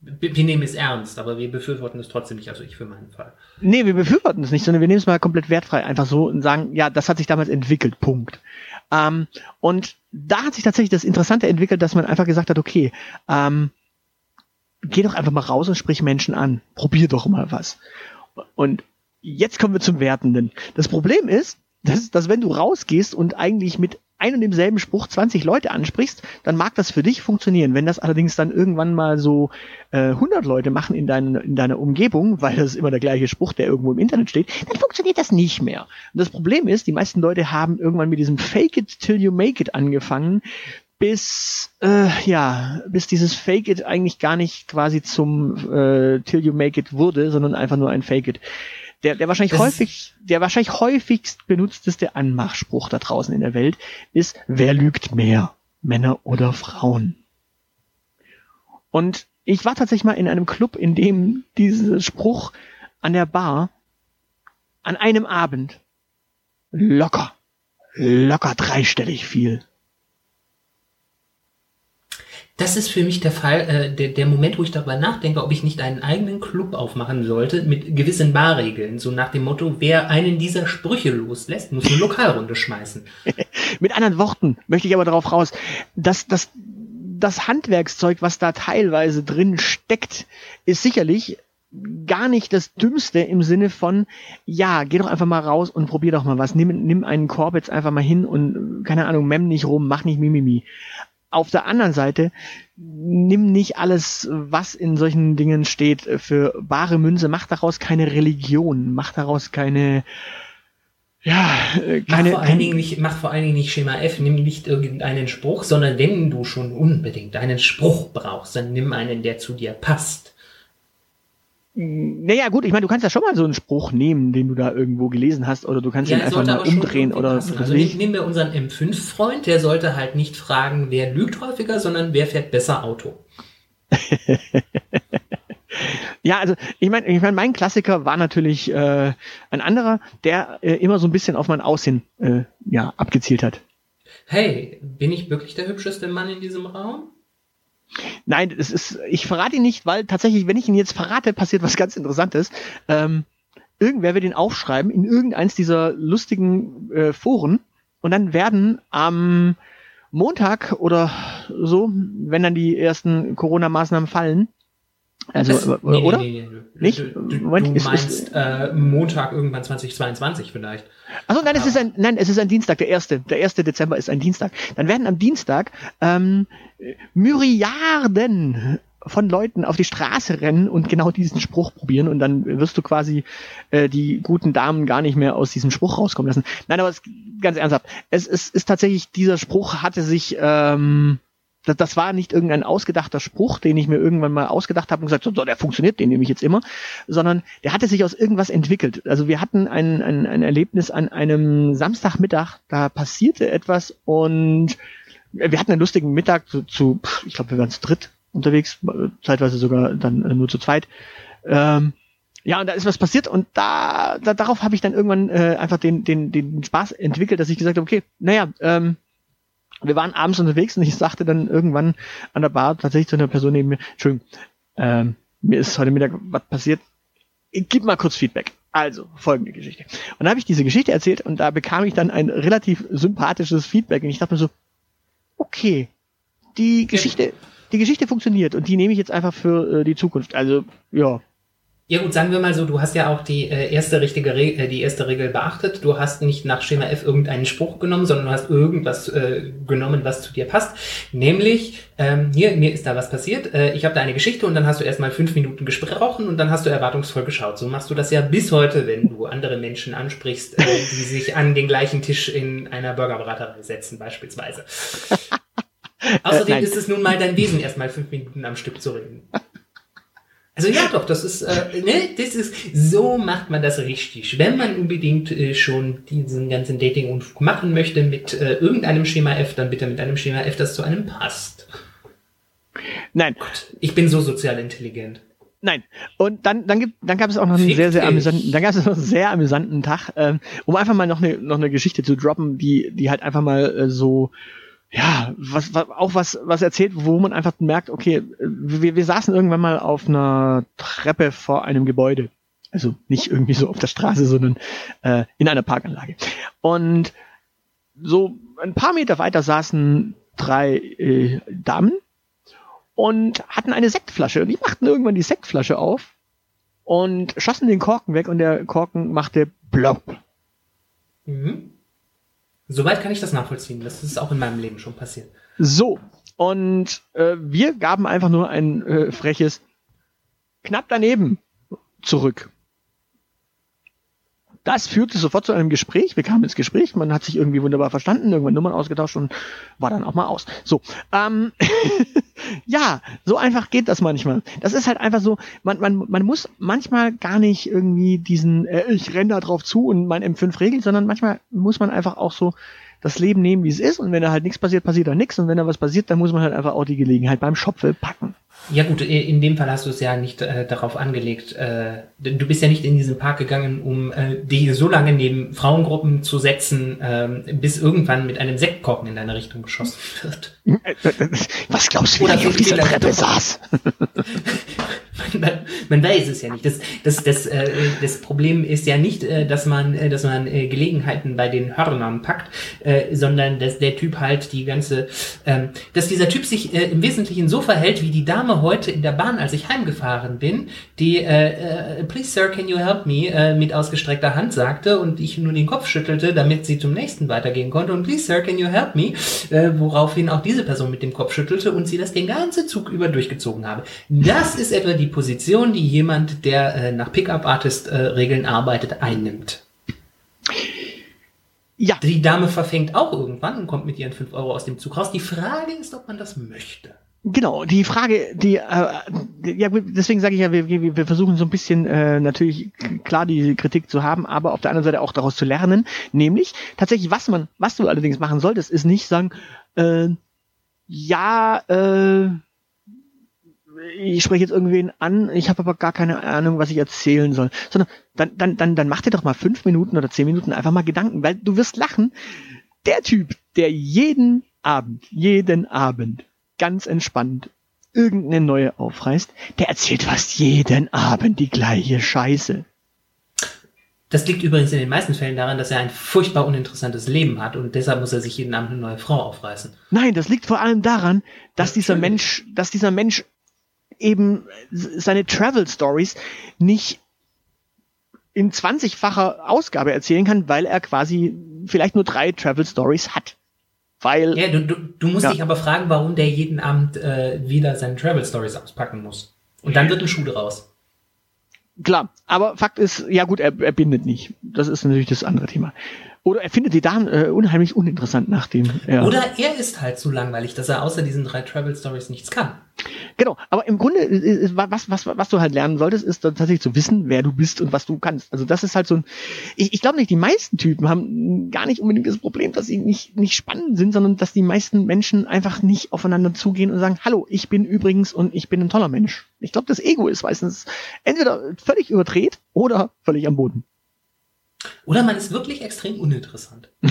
Wir, wir nehmen es ernst, aber wir befürworten es trotzdem nicht, also ich für meinen Fall. Nee, wir befürworten es nicht, sondern wir nehmen es mal komplett wertfrei einfach so und sagen, ja, das hat sich damals entwickelt, Punkt. Ähm, und da hat sich tatsächlich das Interessante entwickelt, dass man einfach gesagt hat, okay, ähm, geh doch einfach mal raus und sprich Menschen an. Probier doch mal was. Und jetzt kommen wir zum Wertenden. Das Problem ist, dass, dass wenn du rausgehst und eigentlich mit ein und demselben Spruch 20 Leute ansprichst, dann mag das für dich funktionieren. Wenn das allerdings dann irgendwann mal so äh, 100 Leute machen in, dein, in deiner Umgebung, weil das ist immer der gleiche Spruch, der irgendwo im Internet steht, dann funktioniert das nicht mehr. Und das Problem ist, die meisten Leute haben irgendwann mit diesem Fake it till you make it angefangen, bis äh, ja, bis dieses Fake it eigentlich gar nicht quasi zum äh, till you make it wurde, sondern einfach nur ein Fake it. Der, der wahrscheinlich Das- häufig, der wahrscheinlich häufigst benutzteste Anmachspruch da draußen in der Welt ist, wer lügt mehr? Männer oder Frauen? Und ich war tatsächlich mal in einem Club, in dem dieser Spruch an der Bar an einem Abend locker, locker dreistellig fiel. Das ist für mich der Fall, äh, der, der Moment, wo ich darüber nachdenke, ob ich nicht einen eigenen Club aufmachen sollte mit gewissen Barregeln. So nach dem Motto, wer einen dieser Sprüche loslässt, muss eine Lokalrunde schmeißen. Mit anderen Worten möchte ich aber darauf raus, dass das, das Handwerkszeug, was da teilweise drin steckt, ist sicherlich gar nicht das Dümmste im Sinne von, ja, geh doch einfach mal raus und probier doch mal was. Nimm, nimm einen Korb jetzt einfach mal hin und, keine Ahnung, memm nicht rum, mach nicht Mimimi. Auf der anderen Seite, nimm nicht alles, was in solchen Dingen steht, für bare Münze, mach daraus keine Religion, mach daraus keine, ja, äh, Mach keine, vor allen Dingen nicht, mach vor allen Dingen nicht Schema F, nimm nicht irgendeinen Spruch, sondern wenn du schon unbedingt einen Spruch brauchst, dann nimm einen, der zu dir passt. Naja, gut, ich meine, du kannst ja schon mal so einen Spruch nehmen, den du da irgendwo gelesen hast, oder du kannst ihn einfach mal umdrehen oder passen. was Also ich. nehmen wir unseren M5-Freund, der sollte halt nicht fragen, wer lügt häufiger, sondern wer fährt besser Auto. Ja, also ich meine, ich mein, mein Klassiker war natürlich äh, ein anderer, der äh, immer so ein bisschen auf mein Aussehen äh, ja, abgezielt hat. Hey, bin ich wirklich der hübscheste Mann in diesem Raum? Nein, es ist, ich verrate ihn nicht, weil tatsächlich, wenn ich ihn jetzt verrate, passiert was ganz Interessantes. Ähm, irgendwer wird ihn aufschreiben in irgendeins dieser lustigen äh, Foren und dann werden am Montag oder so, wenn dann die ersten Corona-Maßnahmen fallen, also, Das- äh, nee, oder? Nee, nee, nee. Nicht? Du, du, Moment, ist- meinst ist- äh, Montag irgendwann 2022 vielleicht. Also nein, es ist ein, nein, es ist ein Dienstag, der erste, der erste Dezember ist ein Dienstag. Dann werden am Dienstag ähm, Myriaden von Leuten auf die Straße rennen und genau diesen Spruch probieren und dann wirst du quasi äh, die guten Damen gar nicht mehr aus diesem Spruch rauskommen lassen. Nein, aber es, ganz ernsthaft, es, es ist tatsächlich, dieser Spruch hatte sich ähm, Das, das war nicht irgendein ausgedachter Spruch, den ich mir irgendwann mal ausgedacht habe und gesagt, so, der funktioniert, den nehme ich jetzt immer, sondern der hatte sich aus irgendwas entwickelt. Also wir hatten ein, ein, ein Erlebnis an einem Samstagmittag, da passierte etwas und wir hatten einen lustigen Mittag zu, zu ich glaube, wir waren zu dritt unterwegs, zeitweise sogar dann äh, nur zu zweit. Ähm, ja, und da ist was passiert und da, da darauf habe ich dann irgendwann äh, einfach den, den, den Spaß entwickelt, dass ich gesagt habe, okay, naja, ähm, wir waren abends unterwegs und ich sagte dann irgendwann an der Bar tatsächlich zu einer Person neben mir, Entschuldigung, ähm, mir ist heute Mittag was passiert, gib mal kurz Feedback. Also, folgende Geschichte. Und da habe ich diese Geschichte erzählt und da bekam ich dann ein relativ sympathisches Feedback und ich dachte mir so, okay, die Geschichte, die Geschichte funktioniert und die nehme ich jetzt einfach für äh, die Zukunft. Also, ja, ja gut, sagen wir mal so, du hast ja auch die äh, erste richtige Re äh, die erste Regel beachtet. Du hast nicht nach Schema F irgendeinen Spruch genommen, sondern du hast irgendwas äh, genommen, was zu dir passt. Nämlich, ähm, hier, mir ist da was passiert. Äh, ich habe da eine Geschichte und dann hast du erstmal fünf Minuten gesprochen und dann hast du erwartungsvoll geschaut. So machst du das ja bis heute, wenn du andere Menschen ansprichst, äh, die sich an den gleichen Tisch in einer Burgerbraterei setzen, beispielsweise. Außerdem äh, ist es nun mal dein Wesen, erstmal fünf Minuten am Stück zu reden. Also ja, doch, das ist, äh, ne, das ist, so macht man das richtig. Wenn man unbedingt äh, schon diesen ganzen Dating und machen möchte mit äh, irgendeinem Schema F, dann bitte mit einem Schema F, das zu einem passt. Nein. Gott, ich bin so sozial intelligent. Nein. Und dann, dann, gibt, dann gab es auch noch einen Fick sehr, sehr amüsanten, dann gab es noch einen sehr amüsanten Tag, ähm, um einfach mal noch eine, noch eine Geschichte zu droppen, die, die halt einfach mal äh, so, ja, was, was auch was, was erzählt, wo man einfach merkt, okay, wir, wir saßen irgendwann mal auf einer Treppe vor einem Gebäude. Also nicht irgendwie so auf der Straße, sondern äh, in einer Parkanlage. Und so ein paar Meter weiter saßen drei äh, Damen und hatten eine Sektflasche. Und die machten irgendwann die Sektflasche auf und schossen den Korken weg und der Korken machte plopp. Mhm. Soweit kann ich das nachvollziehen. Das ist auch in meinem Leben schon passiert. So, und äh, wir gaben einfach nur ein äh, freches knapp daneben zurück. Das führte sofort zu einem Gespräch. Wir kamen ins Gespräch, man hat sich irgendwie wunderbar verstanden, irgendwann Nummern ausgetauscht und war dann auch mal aus. So, ähm, ja, so einfach geht das manchmal. Das ist halt einfach so, man, man, man muss manchmal gar nicht irgendwie diesen, äh, ich renne da drauf zu und mein M5 regelt, sondern manchmal muss man einfach auch so das Leben nehmen, wie es ist und wenn da halt nichts passiert, passiert da nichts und wenn da was passiert, dann muss man halt einfach auch die Gelegenheit beim Schopfe packen. Ja gut, in dem Fall hast du es ja nicht äh, darauf angelegt. Äh, du bist ja nicht in diesen Park gegangen, um äh, dich so lange neben Frauengruppen zu setzen, äh, bis irgendwann mit einem Sektkorken in deine Richtung geschossen wird. Was glaubst du, wie ich auf dieser Treppe saß? Man, man, weiß es ja nicht. Das, das, das, äh, das Problem ist ja nicht, äh, dass man, äh, dass man äh, Gelegenheiten bei den Hörnern packt, äh, sondern dass der Typ halt die ganze, ähm, dass dieser Typ sich äh, im Wesentlichen so verhält wie die Dame heute in der Bahn, als ich heimgefahren bin, die äh, äh, Please Sir, can you help me äh, mit ausgestreckter Hand sagte und ich nur den Kopf schüttelte, damit sie zum nächsten weitergehen konnte und Please Sir, can you help me, äh, woraufhin auch diese Person mit dem Kopf schüttelte und sie das den ganzen Zug über durchgezogen habe. Das ist etwa die Position, die jemand, der äh, nach Pickup-Artist-Regeln äh, arbeitet, einnimmt. Ja. Die Dame verfängt auch irgendwann und kommt mit ihren 5 Euro aus dem Zug raus. Die Frage ist, ob man das möchte. Genau, die Frage, die, äh, ja, deswegen sage ich ja, wir, wir versuchen so ein bisschen äh, natürlich klar die Kritik zu haben, aber auf der anderen Seite auch daraus zu lernen, nämlich tatsächlich, was man, was du allerdings machen solltest, ist nicht sagen, äh, ja, äh, ich spreche jetzt irgendwen an, ich habe aber gar keine Ahnung, was ich erzählen soll. Sondern dann, dann, dann, dann mach dir doch mal fünf Minuten oder zehn Minuten einfach mal Gedanken, weil du wirst lachen. Der Typ, der jeden Abend, jeden Abend ganz entspannt irgendeine neue aufreißt, der erzählt fast jeden Abend die gleiche Scheiße. Das liegt übrigens in den meisten Fällen daran, dass er ein furchtbar uninteressantes Leben hat und deshalb muss er sich jeden Abend eine neue Frau aufreißen. Nein, das liegt vor allem daran, dass dieser Mensch, dass dieser Mensch eben seine Travel Stories nicht in 20-facher Ausgabe erzählen kann, weil er quasi vielleicht nur drei Travel Stories hat. Weil, ja, du, du, du musst ja. dich aber fragen, warum der jeden Abend äh, wieder seine Travel Stories auspacken muss. Und dann wird eine Schule raus. Klar, aber Fakt ist, ja gut, er, er bindet nicht. Das ist natürlich das andere Thema. Oder er findet die Damen äh, unheimlich uninteressant, nachdem er. Oder er ist halt so langweilig, dass er außer diesen drei Travel Stories nichts kann. Genau, aber im Grunde, äh, äh, was, was, was du halt lernen solltest, ist dann tatsächlich zu wissen, wer du bist und was du kannst. Also das ist halt so ein. Ich, ich glaube nicht, die meisten Typen haben gar nicht unbedingt das Problem, dass sie nicht, nicht spannend sind, sondern dass die meisten Menschen einfach nicht aufeinander zugehen und sagen, hallo, ich bin übrigens und ich bin ein toller Mensch. Ich glaube, das Ego ist meistens entweder völlig überdreht oder völlig am Boden. Oder man ist wirklich extrem uninteressant.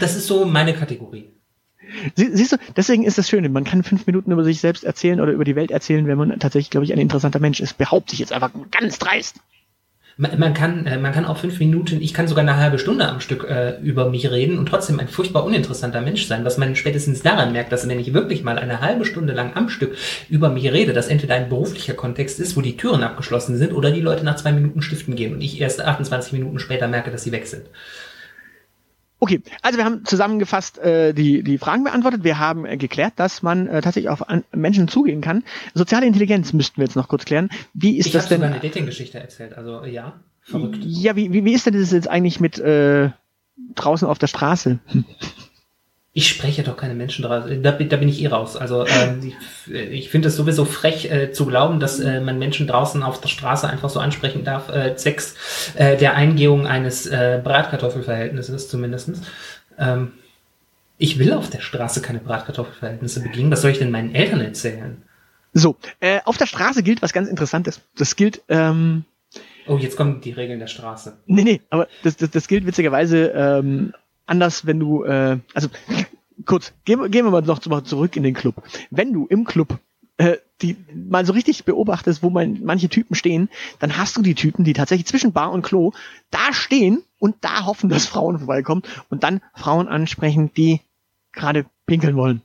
das ist so meine Kategorie. Sie, siehst du, deswegen ist das Schöne, man kann fünf Minuten über sich selbst erzählen oder über die Welt erzählen, wenn man tatsächlich, glaube ich, ein interessanter Mensch ist. Behaupte ich jetzt einfach ganz dreist. Man, man, kann, äh, man kann auch fünf Minuten, ich kann sogar eine halbe Stunde am Stück äh, über mich reden und trotzdem ein furchtbar uninteressanter Mensch sein, was man spätestens daran merkt, dass wenn ich wirklich mal eine halbe Stunde lang am Stück über mich rede, dass entweder ein beruflicher Kontext ist, wo die Türen abgeschlossen sind oder die Leute nach zwei Minuten stiften gehen und ich erst 28 Minuten später merke, dass sie weg sind. Okay, also wir haben zusammengefasst äh, die, die Fragen beantwortet. Wir haben äh, geklärt, dass man äh, tatsächlich auf an Menschen zugehen kann. Soziale Intelligenz müssten wir jetzt noch kurz klären. Wie ist ich das denn? Ich habe eine Dating-Geschichte erzählt, also ja, verrückt. Ja, wie, wie, wie ist denn das jetzt eigentlich mit äh, draußen auf der Straße? Ich spreche doch keine Menschen draus. Da, da bin ich eh raus. Also ähm, ich, ich finde es sowieso frech äh, zu glauben, dass äh, man Menschen draußen auf der Straße einfach so ansprechen darf, äh, zwecks äh, der Eingehung eines äh, Bratkartoffelverhältnisses zumindestens. Ähm, ich will auf der Straße keine Bratkartoffelverhältnisse begehen. Was soll ich denn meinen Eltern erzählen? So, äh, auf der Straße gilt was ganz Interessantes. Das gilt. Ähm, oh, jetzt kommen die Regeln der Straße. Nee, nee, aber das, das, das gilt witzigerweise ähm, anders, wenn du, äh, also kurz, gehen, gehen wir mal noch zurück in den Club. Wenn du im Club äh, die mal so richtig beobachtest, wo man manche Typen stehen, dann hast du die Typen, die tatsächlich zwischen Bar und Klo da stehen und da hoffen, dass Frauen vorbeikommen und dann Frauen ansprechen, die gerade pinkeln wollen.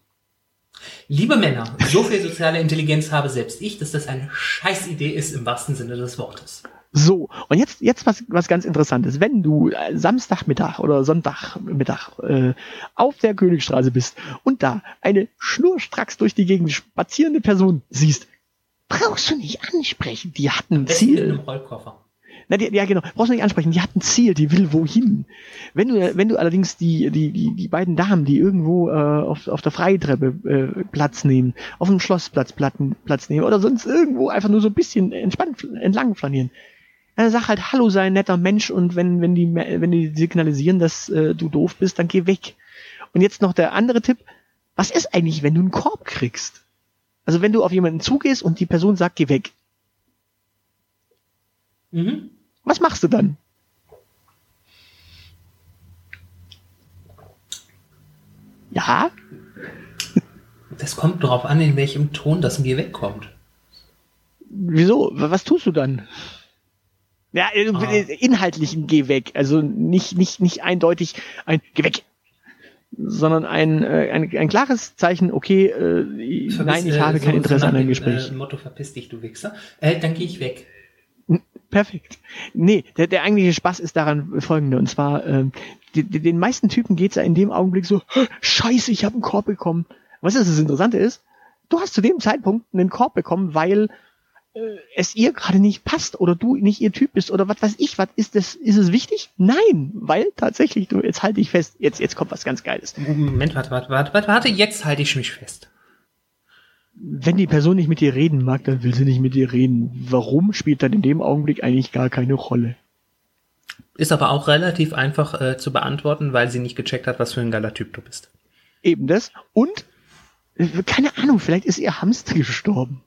Liebe Männer, so viel soziale Intelligenz habe selbst ich, dass das eine Scheißidee ist im wahrsten Sinne des Wortes. So, und jetzt, jetzt was, was ganz interessantes. Wenn du äh, Samstagmittag oder Sonntagmittag äh, auf der Königstraße bist und da eine schnurstracks durch die Gegend spazierende Person siehst, brauchst du nicht ansprechen. Die hat ein Ziel. Na, die, ja, genau. Brauchst du nicht ansprechen. Die hat ein Ziel. Die will wohin. Wenn du, wenn du allerdings die, die, die, die beiden Damen, die irgendwo äh, auf, auf der Freitreppe äh, Platz nehmen, auf dem Schlossplatz Platz nehmen oder sonst irgendwo einfach nur so ein bisschen entspannt entlang flanieren, dann sag halt Hallo, sei ein netter Mensch und wenn, wenn die, wenn die signalisieren, dass äh, du doof bist, dann geh weg. Und jetzt noch der andere Tipp. Was ist eigentlich, wenn du einen Korb kriegst? Also wenn du auf jemanden zugehst und die Person sagt, geh weg. Mhm. Was machst du dann? Ja? Das kommt darauf an, in welchem Ton das Geh wegkommt. Wieso? Was tust du dann? Ja, äh, ah. inhaltlichen Geh weg. Also nicht, nicht, nicht eindeutig ein Geh weg. Sondern ein, äh, ein, ein klares Zeichen, okay, äh, Vermiss, nein, ich habe äh, kein Interesse an einem Gespräch. Äh, Motto, verpiss dich, du Wichser. Äh, dann gehe ich weg. Perfekt. Nee, der, der eigentliche Spaß ist daran folgende. Und zwar, die, die, den meisten Typen geht's ja in dem Augenblick so, scheiße, ich habe einen Korb bekommen. Was ist das Interessante ist? Du hast zu dem Zeitpunkt einen Korb bekommen, weil äh, es ihr gerade nicht passt oder du nicht ihr Typ bist oder was weiß ich, was ist das, ist es wichtig? Nein, weil tatsächlich, du, jetzt halte ich fest, jetzt, jetzt kommt was ganz Geiles. Moment, warte, warte, warte, warte, warte, jetzt halte ich mich fest. Wenn die Person nicht mit dir reden mag, dann will sie nicht mit dir reden. Warum spielt dann in dem Augenblick eigentlich gar keine Rolle? Ist aber auch relativ einfach äh, zu beantworten, weil sie nicht gecheckt hat, was für ein geiler Typ du bist. Eben das. Und, äh, keine Ahnung, vielleicht ist ihr Hamster gestorben.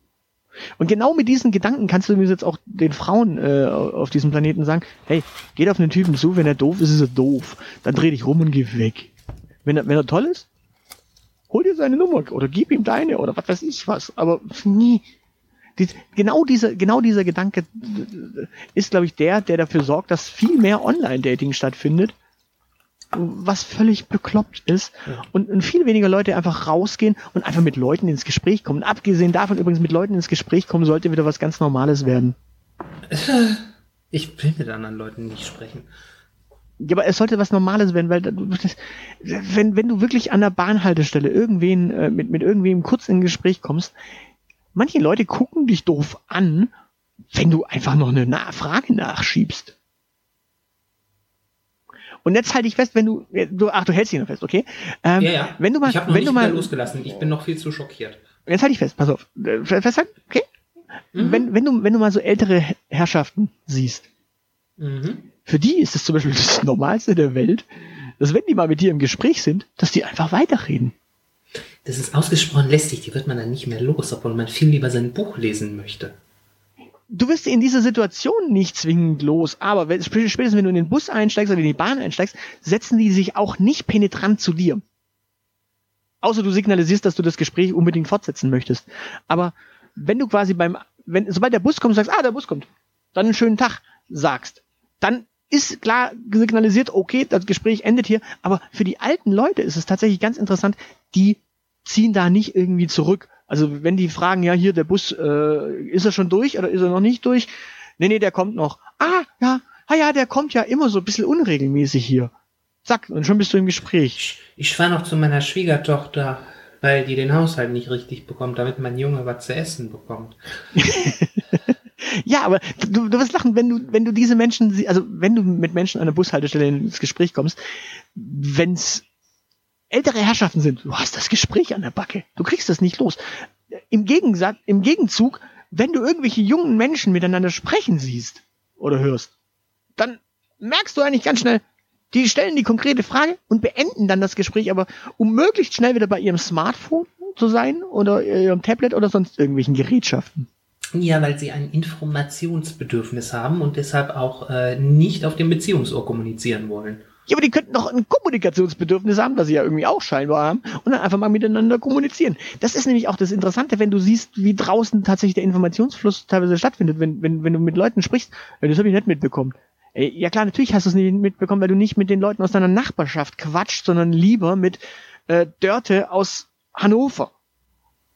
Und genau mit diesen Gedanken kannst du jetzt auch den Frauen äh, auf diesem Planeten sagen, hey, geht auf einen Typen zu, wenn er doof ist, ist er doof. Dann dreh dich rum und geh weg. Wenn er, wenn er toll ist, hol dir seine Nummer oder gib ihm deine oder was weiß ich was. Aber nie. Die, genau dieser, genau dieser Gedanke ist, glaube ich, der, der dafür sorgt, dass viel mehr Online-Dating stattfindet was völlig bekloppt ist ja. und, und viel weniger Leute einfach rausgehen und einfach mit Leuten ins Gespräch kommen. Abgesehen davon übrigens mit Leuten ins Gespräch kommen sollte wieder was ganz Normales werden. Ich will mit anderen Leuten nicht sprechen. Ja, aber es sollte was Normales werden, weil das, wenn, wenn du wirklich an der Bahnhaltestelle irgendwen äh, mit, mit irgendwem kurz in Gespräch kommst, manche Leute gucken dich doof an, wenn du einfach noch eine Frage nachschiebst. Und jetzt halte ich fest, wenn du, du ach, du hältst dich noch fest, okay? Ähm, ja, ja. Wenn du mal, ich habe noch wenn nicht du mal losgelassen. Ich bin noch viel zu schockiert. Jetzt halte ich fest, pass auf. Äh, festhalten, okay? Mhm. Wenn, wenn du, wenn du mal so ältere Herrschaften siehst, mhm. für die ist es zum Beispiel das Normalste der Welt, dass wenn die mal mit dir im Gespräch sind, dass die einfach weiterreden. Das ist ausgesprochen lästig, die wird man dann nicht mehr los, obwohl man viel lieber sein Buch lesen möchte. Du wirst in dieser Situation nicht zwingend los, aber spätestens wenn du in den Bus einsteigst oder in die Bahn einsteigst, setzen die sich auch nicht penetrant zu dir. Außer du signalisierst, dass du das Gespräch unbedingt fortsetzen möchtest. Aber wenn du quasi beim, wenn, sobald der Bus kommt, sagst, ah, der Bus kommt, dann einen schönen Tag sagst, dann ist klar signalisiert, okay, das Gespräch endet hier. Aber für die alten Leute ist es tatsächlich ganz interessant, die ziehen da nicht irgendwie zurück. Also wenn die fragen, ja, hier der Bus, äh, ist er schon durch oder ist er noch nicht durch? Nee, nee, der kommt noch. Ah, ja, ah ja, der kommt ja immer so ein bisschen unregelmäßig hier. Zack, und schon bist du im Gespräch. Ich, fahre noch zu meiner Schwiegertochter, weil die den Haushalt nicht richtig bekommt, damit mein Junge was zu essen bekommt. ja, aber du, du wirst lachen, wenn du, wenn du diese Menschen, also wenn du mit Menschen an der Bushaltestelle ins Gespräch kommst, wenn's ältere Herrschaften sind, du hast das Gespräch an der Backe. Du kriegst das nicht los. Im Gegensatz, im Gegenzug, wenn du irgendwelche jungen Menschen miteinander sprechen siehst oder hörst, dann merkst du eigentlich ganz schnell, die stellen die konkrete Frage und beenden dann das Gespräch, aber um möglichst schnell wieder bei ihrem Smartphone zu sein oder ihrem Tablet oder sonst irgendwelchen Gerätschaften. Ja, weil sie ein Informationsbedürfnis haben und deshalb auch äh, nicht auf dem Beziehungsohr kommunizieren wollen. Ja, aber die könnten doch ein Kommunikationsbedürfnis haben, das sie ja irgendwie auch scheinbar haben, und dann einfach mal miteinander kommunizieren. Das ist nämlich auch das Interessante, wenn du siehst, wie draußen tatsächlich der Informationsfluss teilweise stattfindet, wenn, wenn, wenn du mit Leuten sprichst. Ja, das habe ich nicht mitbekommen. Ja klar, natürlich hast du es nicht mitbekommen, weil du nicht mit den Leuten aus deiner Nachbarschaft quatscht, sondern lieber mit äh, Dörte aus Hannover.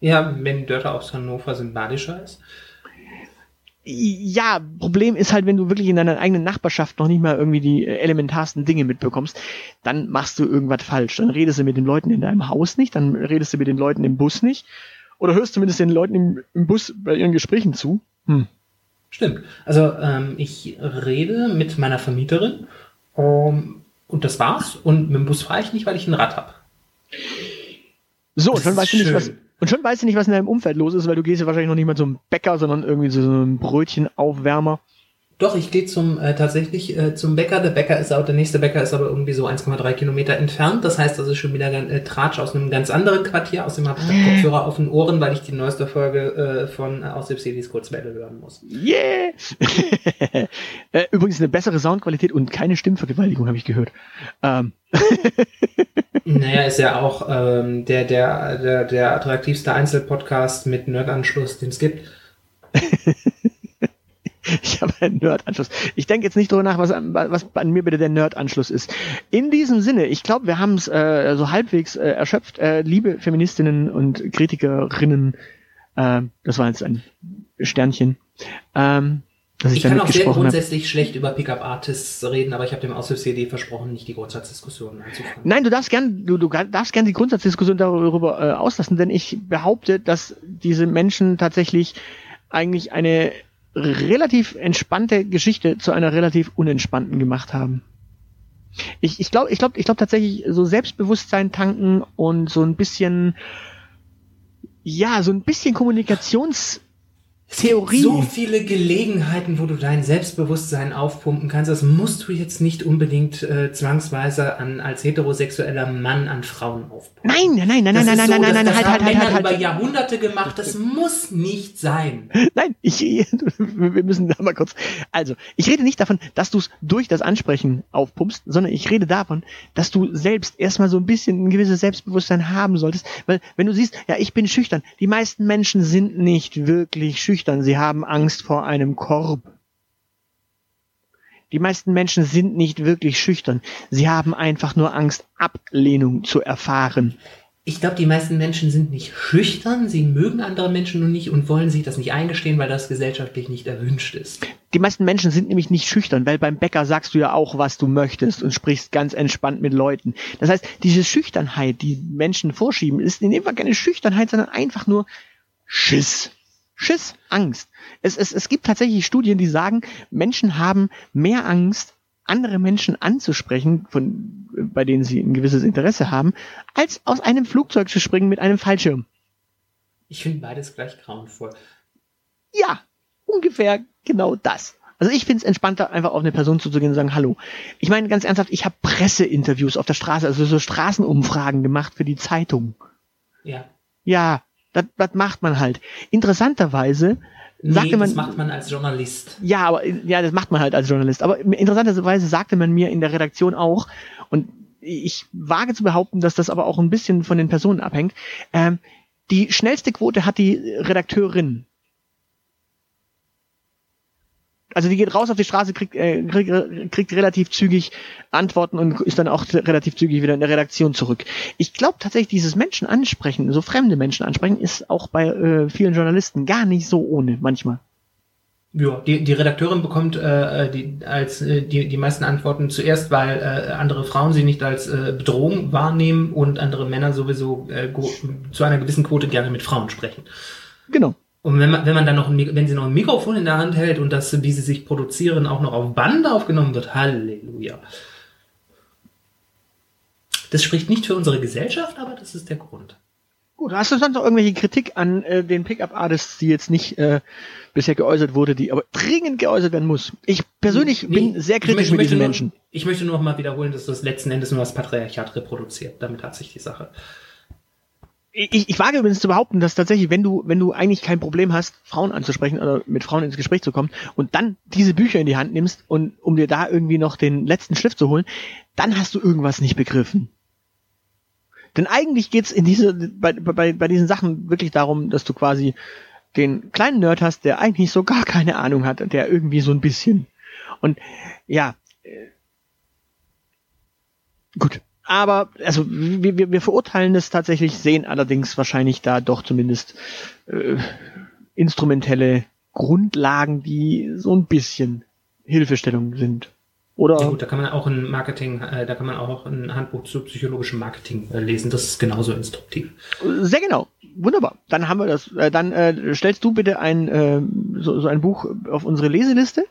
Ja, wenn Dörte aus Hannover sympathischer ist ja, Problem ist halt, wenn du wirklich in deiner eigenen Nachbarschaft noch nicht mal irgendwie die äh, elementarsten Dinge mitbekommst, dann machst du irgendwas falsch. Dann redest du mit den Leuten in deinem Haus nicht, dann redest du mit den Leuten im Bus nicht oder hörst zumindest den Leuten im, im Bus bei ihren Gesprächen zu. Hm. Stimmt. Also ähm, ich rede mit meiner Vermieterin um, und das war's. Und mit dem Bus fahre ich nicht, weil ich ein Rad habe. So, und dann weißt du nicht, was, und schon weißt du nicht, was in deinem Umfeld los ist, weil du gehst ja wahrscheinlich noch nicht mal zum Bäcker, sondern irgendwie zu so einem Brötchenaufwärmer. Doch, ich gehe zum äh, tatsächlich äh, zum Bäcker. Der Bäcker ist auch, der nächste Bäcker ist aber irgendwie so 1,3 Kilometer entfernt. Das heißt, das ist schon wieder äh, Tratsch aus einem ganz anderen Quartier. Außerdem habe ich Kopfhörer auf den Ohren, weil ich die neueste Folge äh, von äh, aus Cedis Kurzwelle hören muss. Yeah! äh, übrigens eine bessere Soundqualität und keine Stimmvergewaltigung, habe ich gehört. Ähm. naja, ist ja auch ähm, der, der, der, der attraktivste Einzelpodcast mit Nerdanschluss, den es gibt. Ich habe einen Nerd-Anschluss. Ich denke jetzt nicht drüber nach, was, was an mir bitte der Nerd-Anschluss ist. In diesem Sinne, ich glaube, wir haben es äh, so halbwegs äh, erschöpft. Äh, liebe Feministinnen und Kritikerinnen, äh, das war jetzt ein Sternchen. Ähm, dass ich, ich kann auch sehr grundsätzlich hab. schlecht über Pickup Artists reden, aber ich habe dem Aushilfs-CD versprochen, nicht die Grundsatzdiskussion anzufangen. Nein, du darfst gern, du, du darfst gern die Grundsatzdiskussion darüber äh, auslassen, denn ich behaupte, dass diese Menschen tatsächlich eigentlich eine relativ entspannte Geschichte zu einer relativ unentspannten gemacht haben. Ich, ich glaube ich glaub, ich glaub tatsächlich so Selbstbewusstsein tanken und so ein bisschen, ja, so ein bisschen Kommunikations, Theorie. So viele Gelegenheiten, wo du dein Selbstbewusstsein aufpumpen kannst, das musst du jetzt nicht unbedingt äh, zwangsweise an, als heterosexueller Mann an Frauen aufpumpen. Nein, nein, nein, das nein, nein, so, nein, nein, nein, nein, halt, haben halt, halt Männer halt, halt. über Jahrhunderte gemacht, das muss nicht sein. Nein, ich, wir müssen da mal kurz. Also, ich rede nicht davon, dass du es durch das Ansprechen aufpumpst, sondern ich rede davon, dass du selbst erstmal so ein bisschen ein gewisses Selbstbewusstsein haben solltest, weil wenn du siehst, ja, ich bin schüchtern, die meisten Menschen sind nicht wirklich schüchtern schüchtern, sie haben Angst vor einem Korb. Die meisten Menschen sind nicht wirklich schüchtern, sie haben einfach nur Angst, Ablehnung zu erfahren. Ich glaube, die meisten Menschen sind nicht schüchtern, sie mögen andere Menschen nur nicht und wollen sich das nicht eingestehen, weil das gesellschaftlich nicht erwünscht ist. Die meisten Menschen sind nämlich nicht schüchtern, weil beim Bäcker sagst du ja auch, was du möchtest und sprichst ganz entspannt mit Leuten. Das heißt, diese Schüchternheit, die Menschen vorschieben, ist in dem Fall keine Schüchternheit, sondern einfach nur Schiss. Schiss, Angst. Es, es, es gibt tatsächlich Studien, die sagen, Menschen haben mehr Angst andere Menschen anzusprechen, von, bei denen sie ein gewisses Interesse haben, als aus einem Flugzeug zu springen mit einem Fallschirm. Ich finde beides gleich grauenvoll. Ja, ungefähr genau das. Also ich finde es entspannter, einfach auf eine Person zuzugehen und sagen, hallo. Ich meine ganz ernsthaft, ich habe Presseinterviews auf der Straße, also so Straßenumfragen gemacht für die Zeitung. Ja. Ja, das macht man halt. Interessanterweise Nee, sagte man, das macht man als Journalist. ja, aber ja, das macht man halt als Journalist. Aber interessanterweise sagte man mir in der Redaktion auch, und ich wage zu behaupten, dass das aber auch ein bisschen von den Personen abhängt. Ähm, die schnellste Quote hat die Redakteurin. Also die geht raus auf die Straße, kriegt, äh, kriegt, kriegt relativ zügig Antworten und ist dann auch relativ zügig wieder in der Redaktion zurück. Ich glaube tatsächlich, dieses Menschen ansprechen, so fremde Menschen ansprechen, ist auch bei äh, vielen Journalisten gar nicht so ohne manchmal. Ja, die, die Redakteurin bekommt äh, die, als äh, die, die meisten Antworten zuerst, weil äh, andere Frauen sie nicht als äh, Bedrohung wahrnehmen und andere Männer sowieso äh, zu einer gewissen Quote gerne mit Frauen sprechen. Genau. Und wenn man, wenn man dann noch, ein, wenn sie noch ein Mikrofon in der Hand hält und das, wie sie sich produzieren, auch noch auf Band aufgenommen wird, Halleluja. Das spricht nicht für unsere Gesellschaft, aber das ist der Grund. Gut, hast du sonst noch irgendwelche Kritik an äh, den Pickup-Artists, die jetzt nicht äh, bisher geäußert wurde, die aber dringend geäußert werden muss? Ich persönlich Nee, bin sehr kritisch möchte- mit diesen nur, Menschen. Ich möchte nur noch mal wiederholen, dass das letzten Endes nur das Patriarchat reproduziert. Damit hat sich die Sache. Ich, ich wage übrigens zu behaupten, dass tatsächlich, wenn du, wenn du eigentlich kein Problem hast, Frauen anzusprechen oder mit Frauen ins Gespräch zu kommen und dann diese Bücher in die Hand nimmst und um dir da irgendwie noch den letzten Schliff zu holen, dann hast du irgendwas nicht begriffen. Denn eigentlich geht's in diese, bei, bei, bei diesen Sachen wirklich darum, dass du quasi den kleinen Nerd hast, der eigentlich so gar keine Ahnung hat, der irgendwie so ein bisschen. Und ja, äh, gut. Aber also wir, wir, wir verurteilen es tatsächlich, sehen allerdings wahrscheinlich da doch zumindest äh, instrumentelle Grundlagen, die so ein bisschen Hilfestellung sind. Oder Ja gut, da kann man auch ein Marketing, äh, da kann man auch ein Handbuch zu psychologischem Marketing äh, lesen. Das ist genauso instruktiv. Sehr genau. Wunderbar. Dann haben wir das. Äh, dann äh, stellst du bitte ein äh, so, so ein Buch auf unsere Leseliste.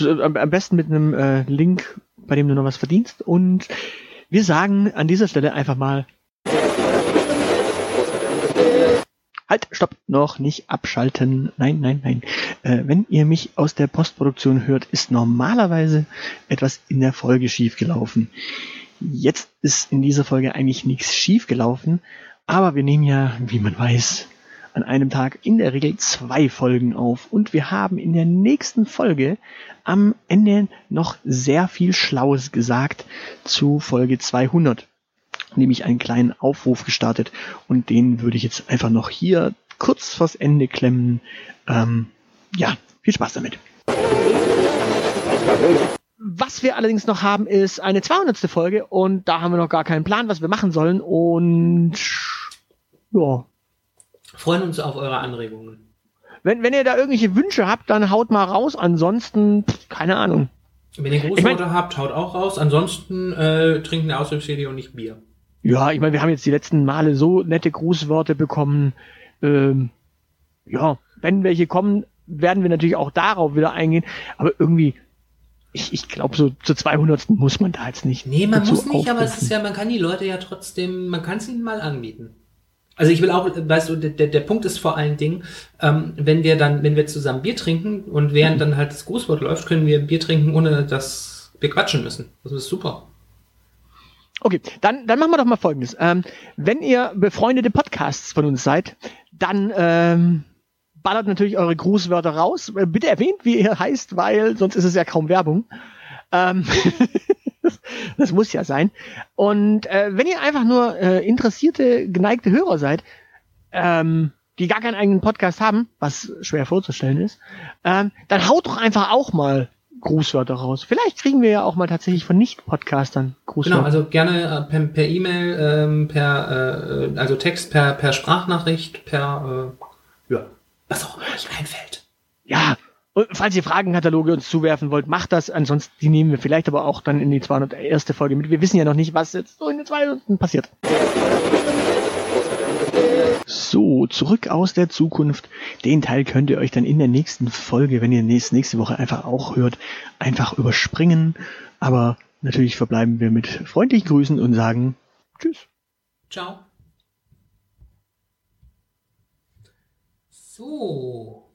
Am, am besten mit einem äh, Link, bei dem du noch was verdienst. Und wir sagen an dieser Stelle einfach mal. Halt, stopp, noch nicht abschalten. Nein, nein, nein. Äh, wenn ihr mich aus der Postproduktion hört, ist normalerweise etwas in der Folge schiefgelaufen. Jetzt ist in dieser Folge eigentlich nichts schiefgelaufen, aber wir nehmen ja, wie man weiß, an einem Tag in der Regel zwei Folgen auf und wir haben in der nächsten Folge am Ende noch sehr viel Schlaues gesagt zu Folge 200, nämlich einen kleinen Aufruf gestartet und den würde ich jetzt einfach noch hier kurz vors Ende klemmen. Ähm, ja, viel Spaß damit. Was wir allerdings noch haben, ist eine 200. Folge und da haben wir noch gar keinen Plan, was wir machen sollen und ja, Freuen uns auf eure Anregungen. wenn, wenn ihr da irgendwelche Wünsche habt, dann haut mal raus, ansonsten pff, keine Ahnung. Wenn ihr Großworte habt, haut auch raus. Ansonsten äh, trinken eine Ausdrucksserie und nicht Bier. Ja, ich meine, wir haben jetzt die letzten Male so nette Grußworte bekommen. Ähm, ja, wenn welche kommen, werden wir natürlich auch darauf wieder eingehen. Aber irgendwie, ich, ich glaube, so zur 200. muss man da jetzt nicht. Nee, man muss nicht, aber es aufrufen. ist ja, man kann die Leute ja trotzdem, man kann es ihnen mal anbieten. Also ich will auch, weißt du, der, der Punkt ist vor allen Dingen, ähm, wenn wir dann, wenn wir zusammen Bier trinken und während dann halt das Grußwort läuft, können wir Bier trinken, ohne dass wir quatschen müssen. Das ist super. Okay, dann, dann machen wir doch mal Folgendes. Ähm, wenn ihr befreundete Podcasts von uns seid, dann ähm, ballert natürlich eure Grußwörter raus. Äh, Bitte erwähnt, wie ihr heißt, weil sonst ist es ja kaum Werbung. Ähm, das muss ja sein. Und äh, wenn ihr einfach nur äh, interessierte, geneigte Hörer seid, ähm, die gar keinen eigenen Podcast haben, was schwer vorzustellen ist, ähm, dann haut doch einfach auch mal Grußwörter raus. Vielleicht kriegen wir ja auch mal tatsächlich von Nicht-Podcastern Grußwörter. Genau, also gerne äh, per per E-Mail, ähm, per, äh, also Text, per, per Sprachnachricht, per, äh, ja, was auch immer euch einfällt. Ja, und falls ihr Fragenkataloge uns zuwerfen wollt, macht das. Ansonsten, die nehmen wir vielleicht aber auch dann in die 201. Folge mit. Wir wissen ja noch nicht, was jetzt so in der 200. passiert. So, zurück aus der Zukunft. Den Teil könnt ihr euch dann in der nächsten Folge, wenn ihr nächste, nächste Woche einfach auch hört, einfach überspringen. Aber natürlich verbleiben wir mit freundlichen Grüßen und sagen Tschüss. Ciao. So.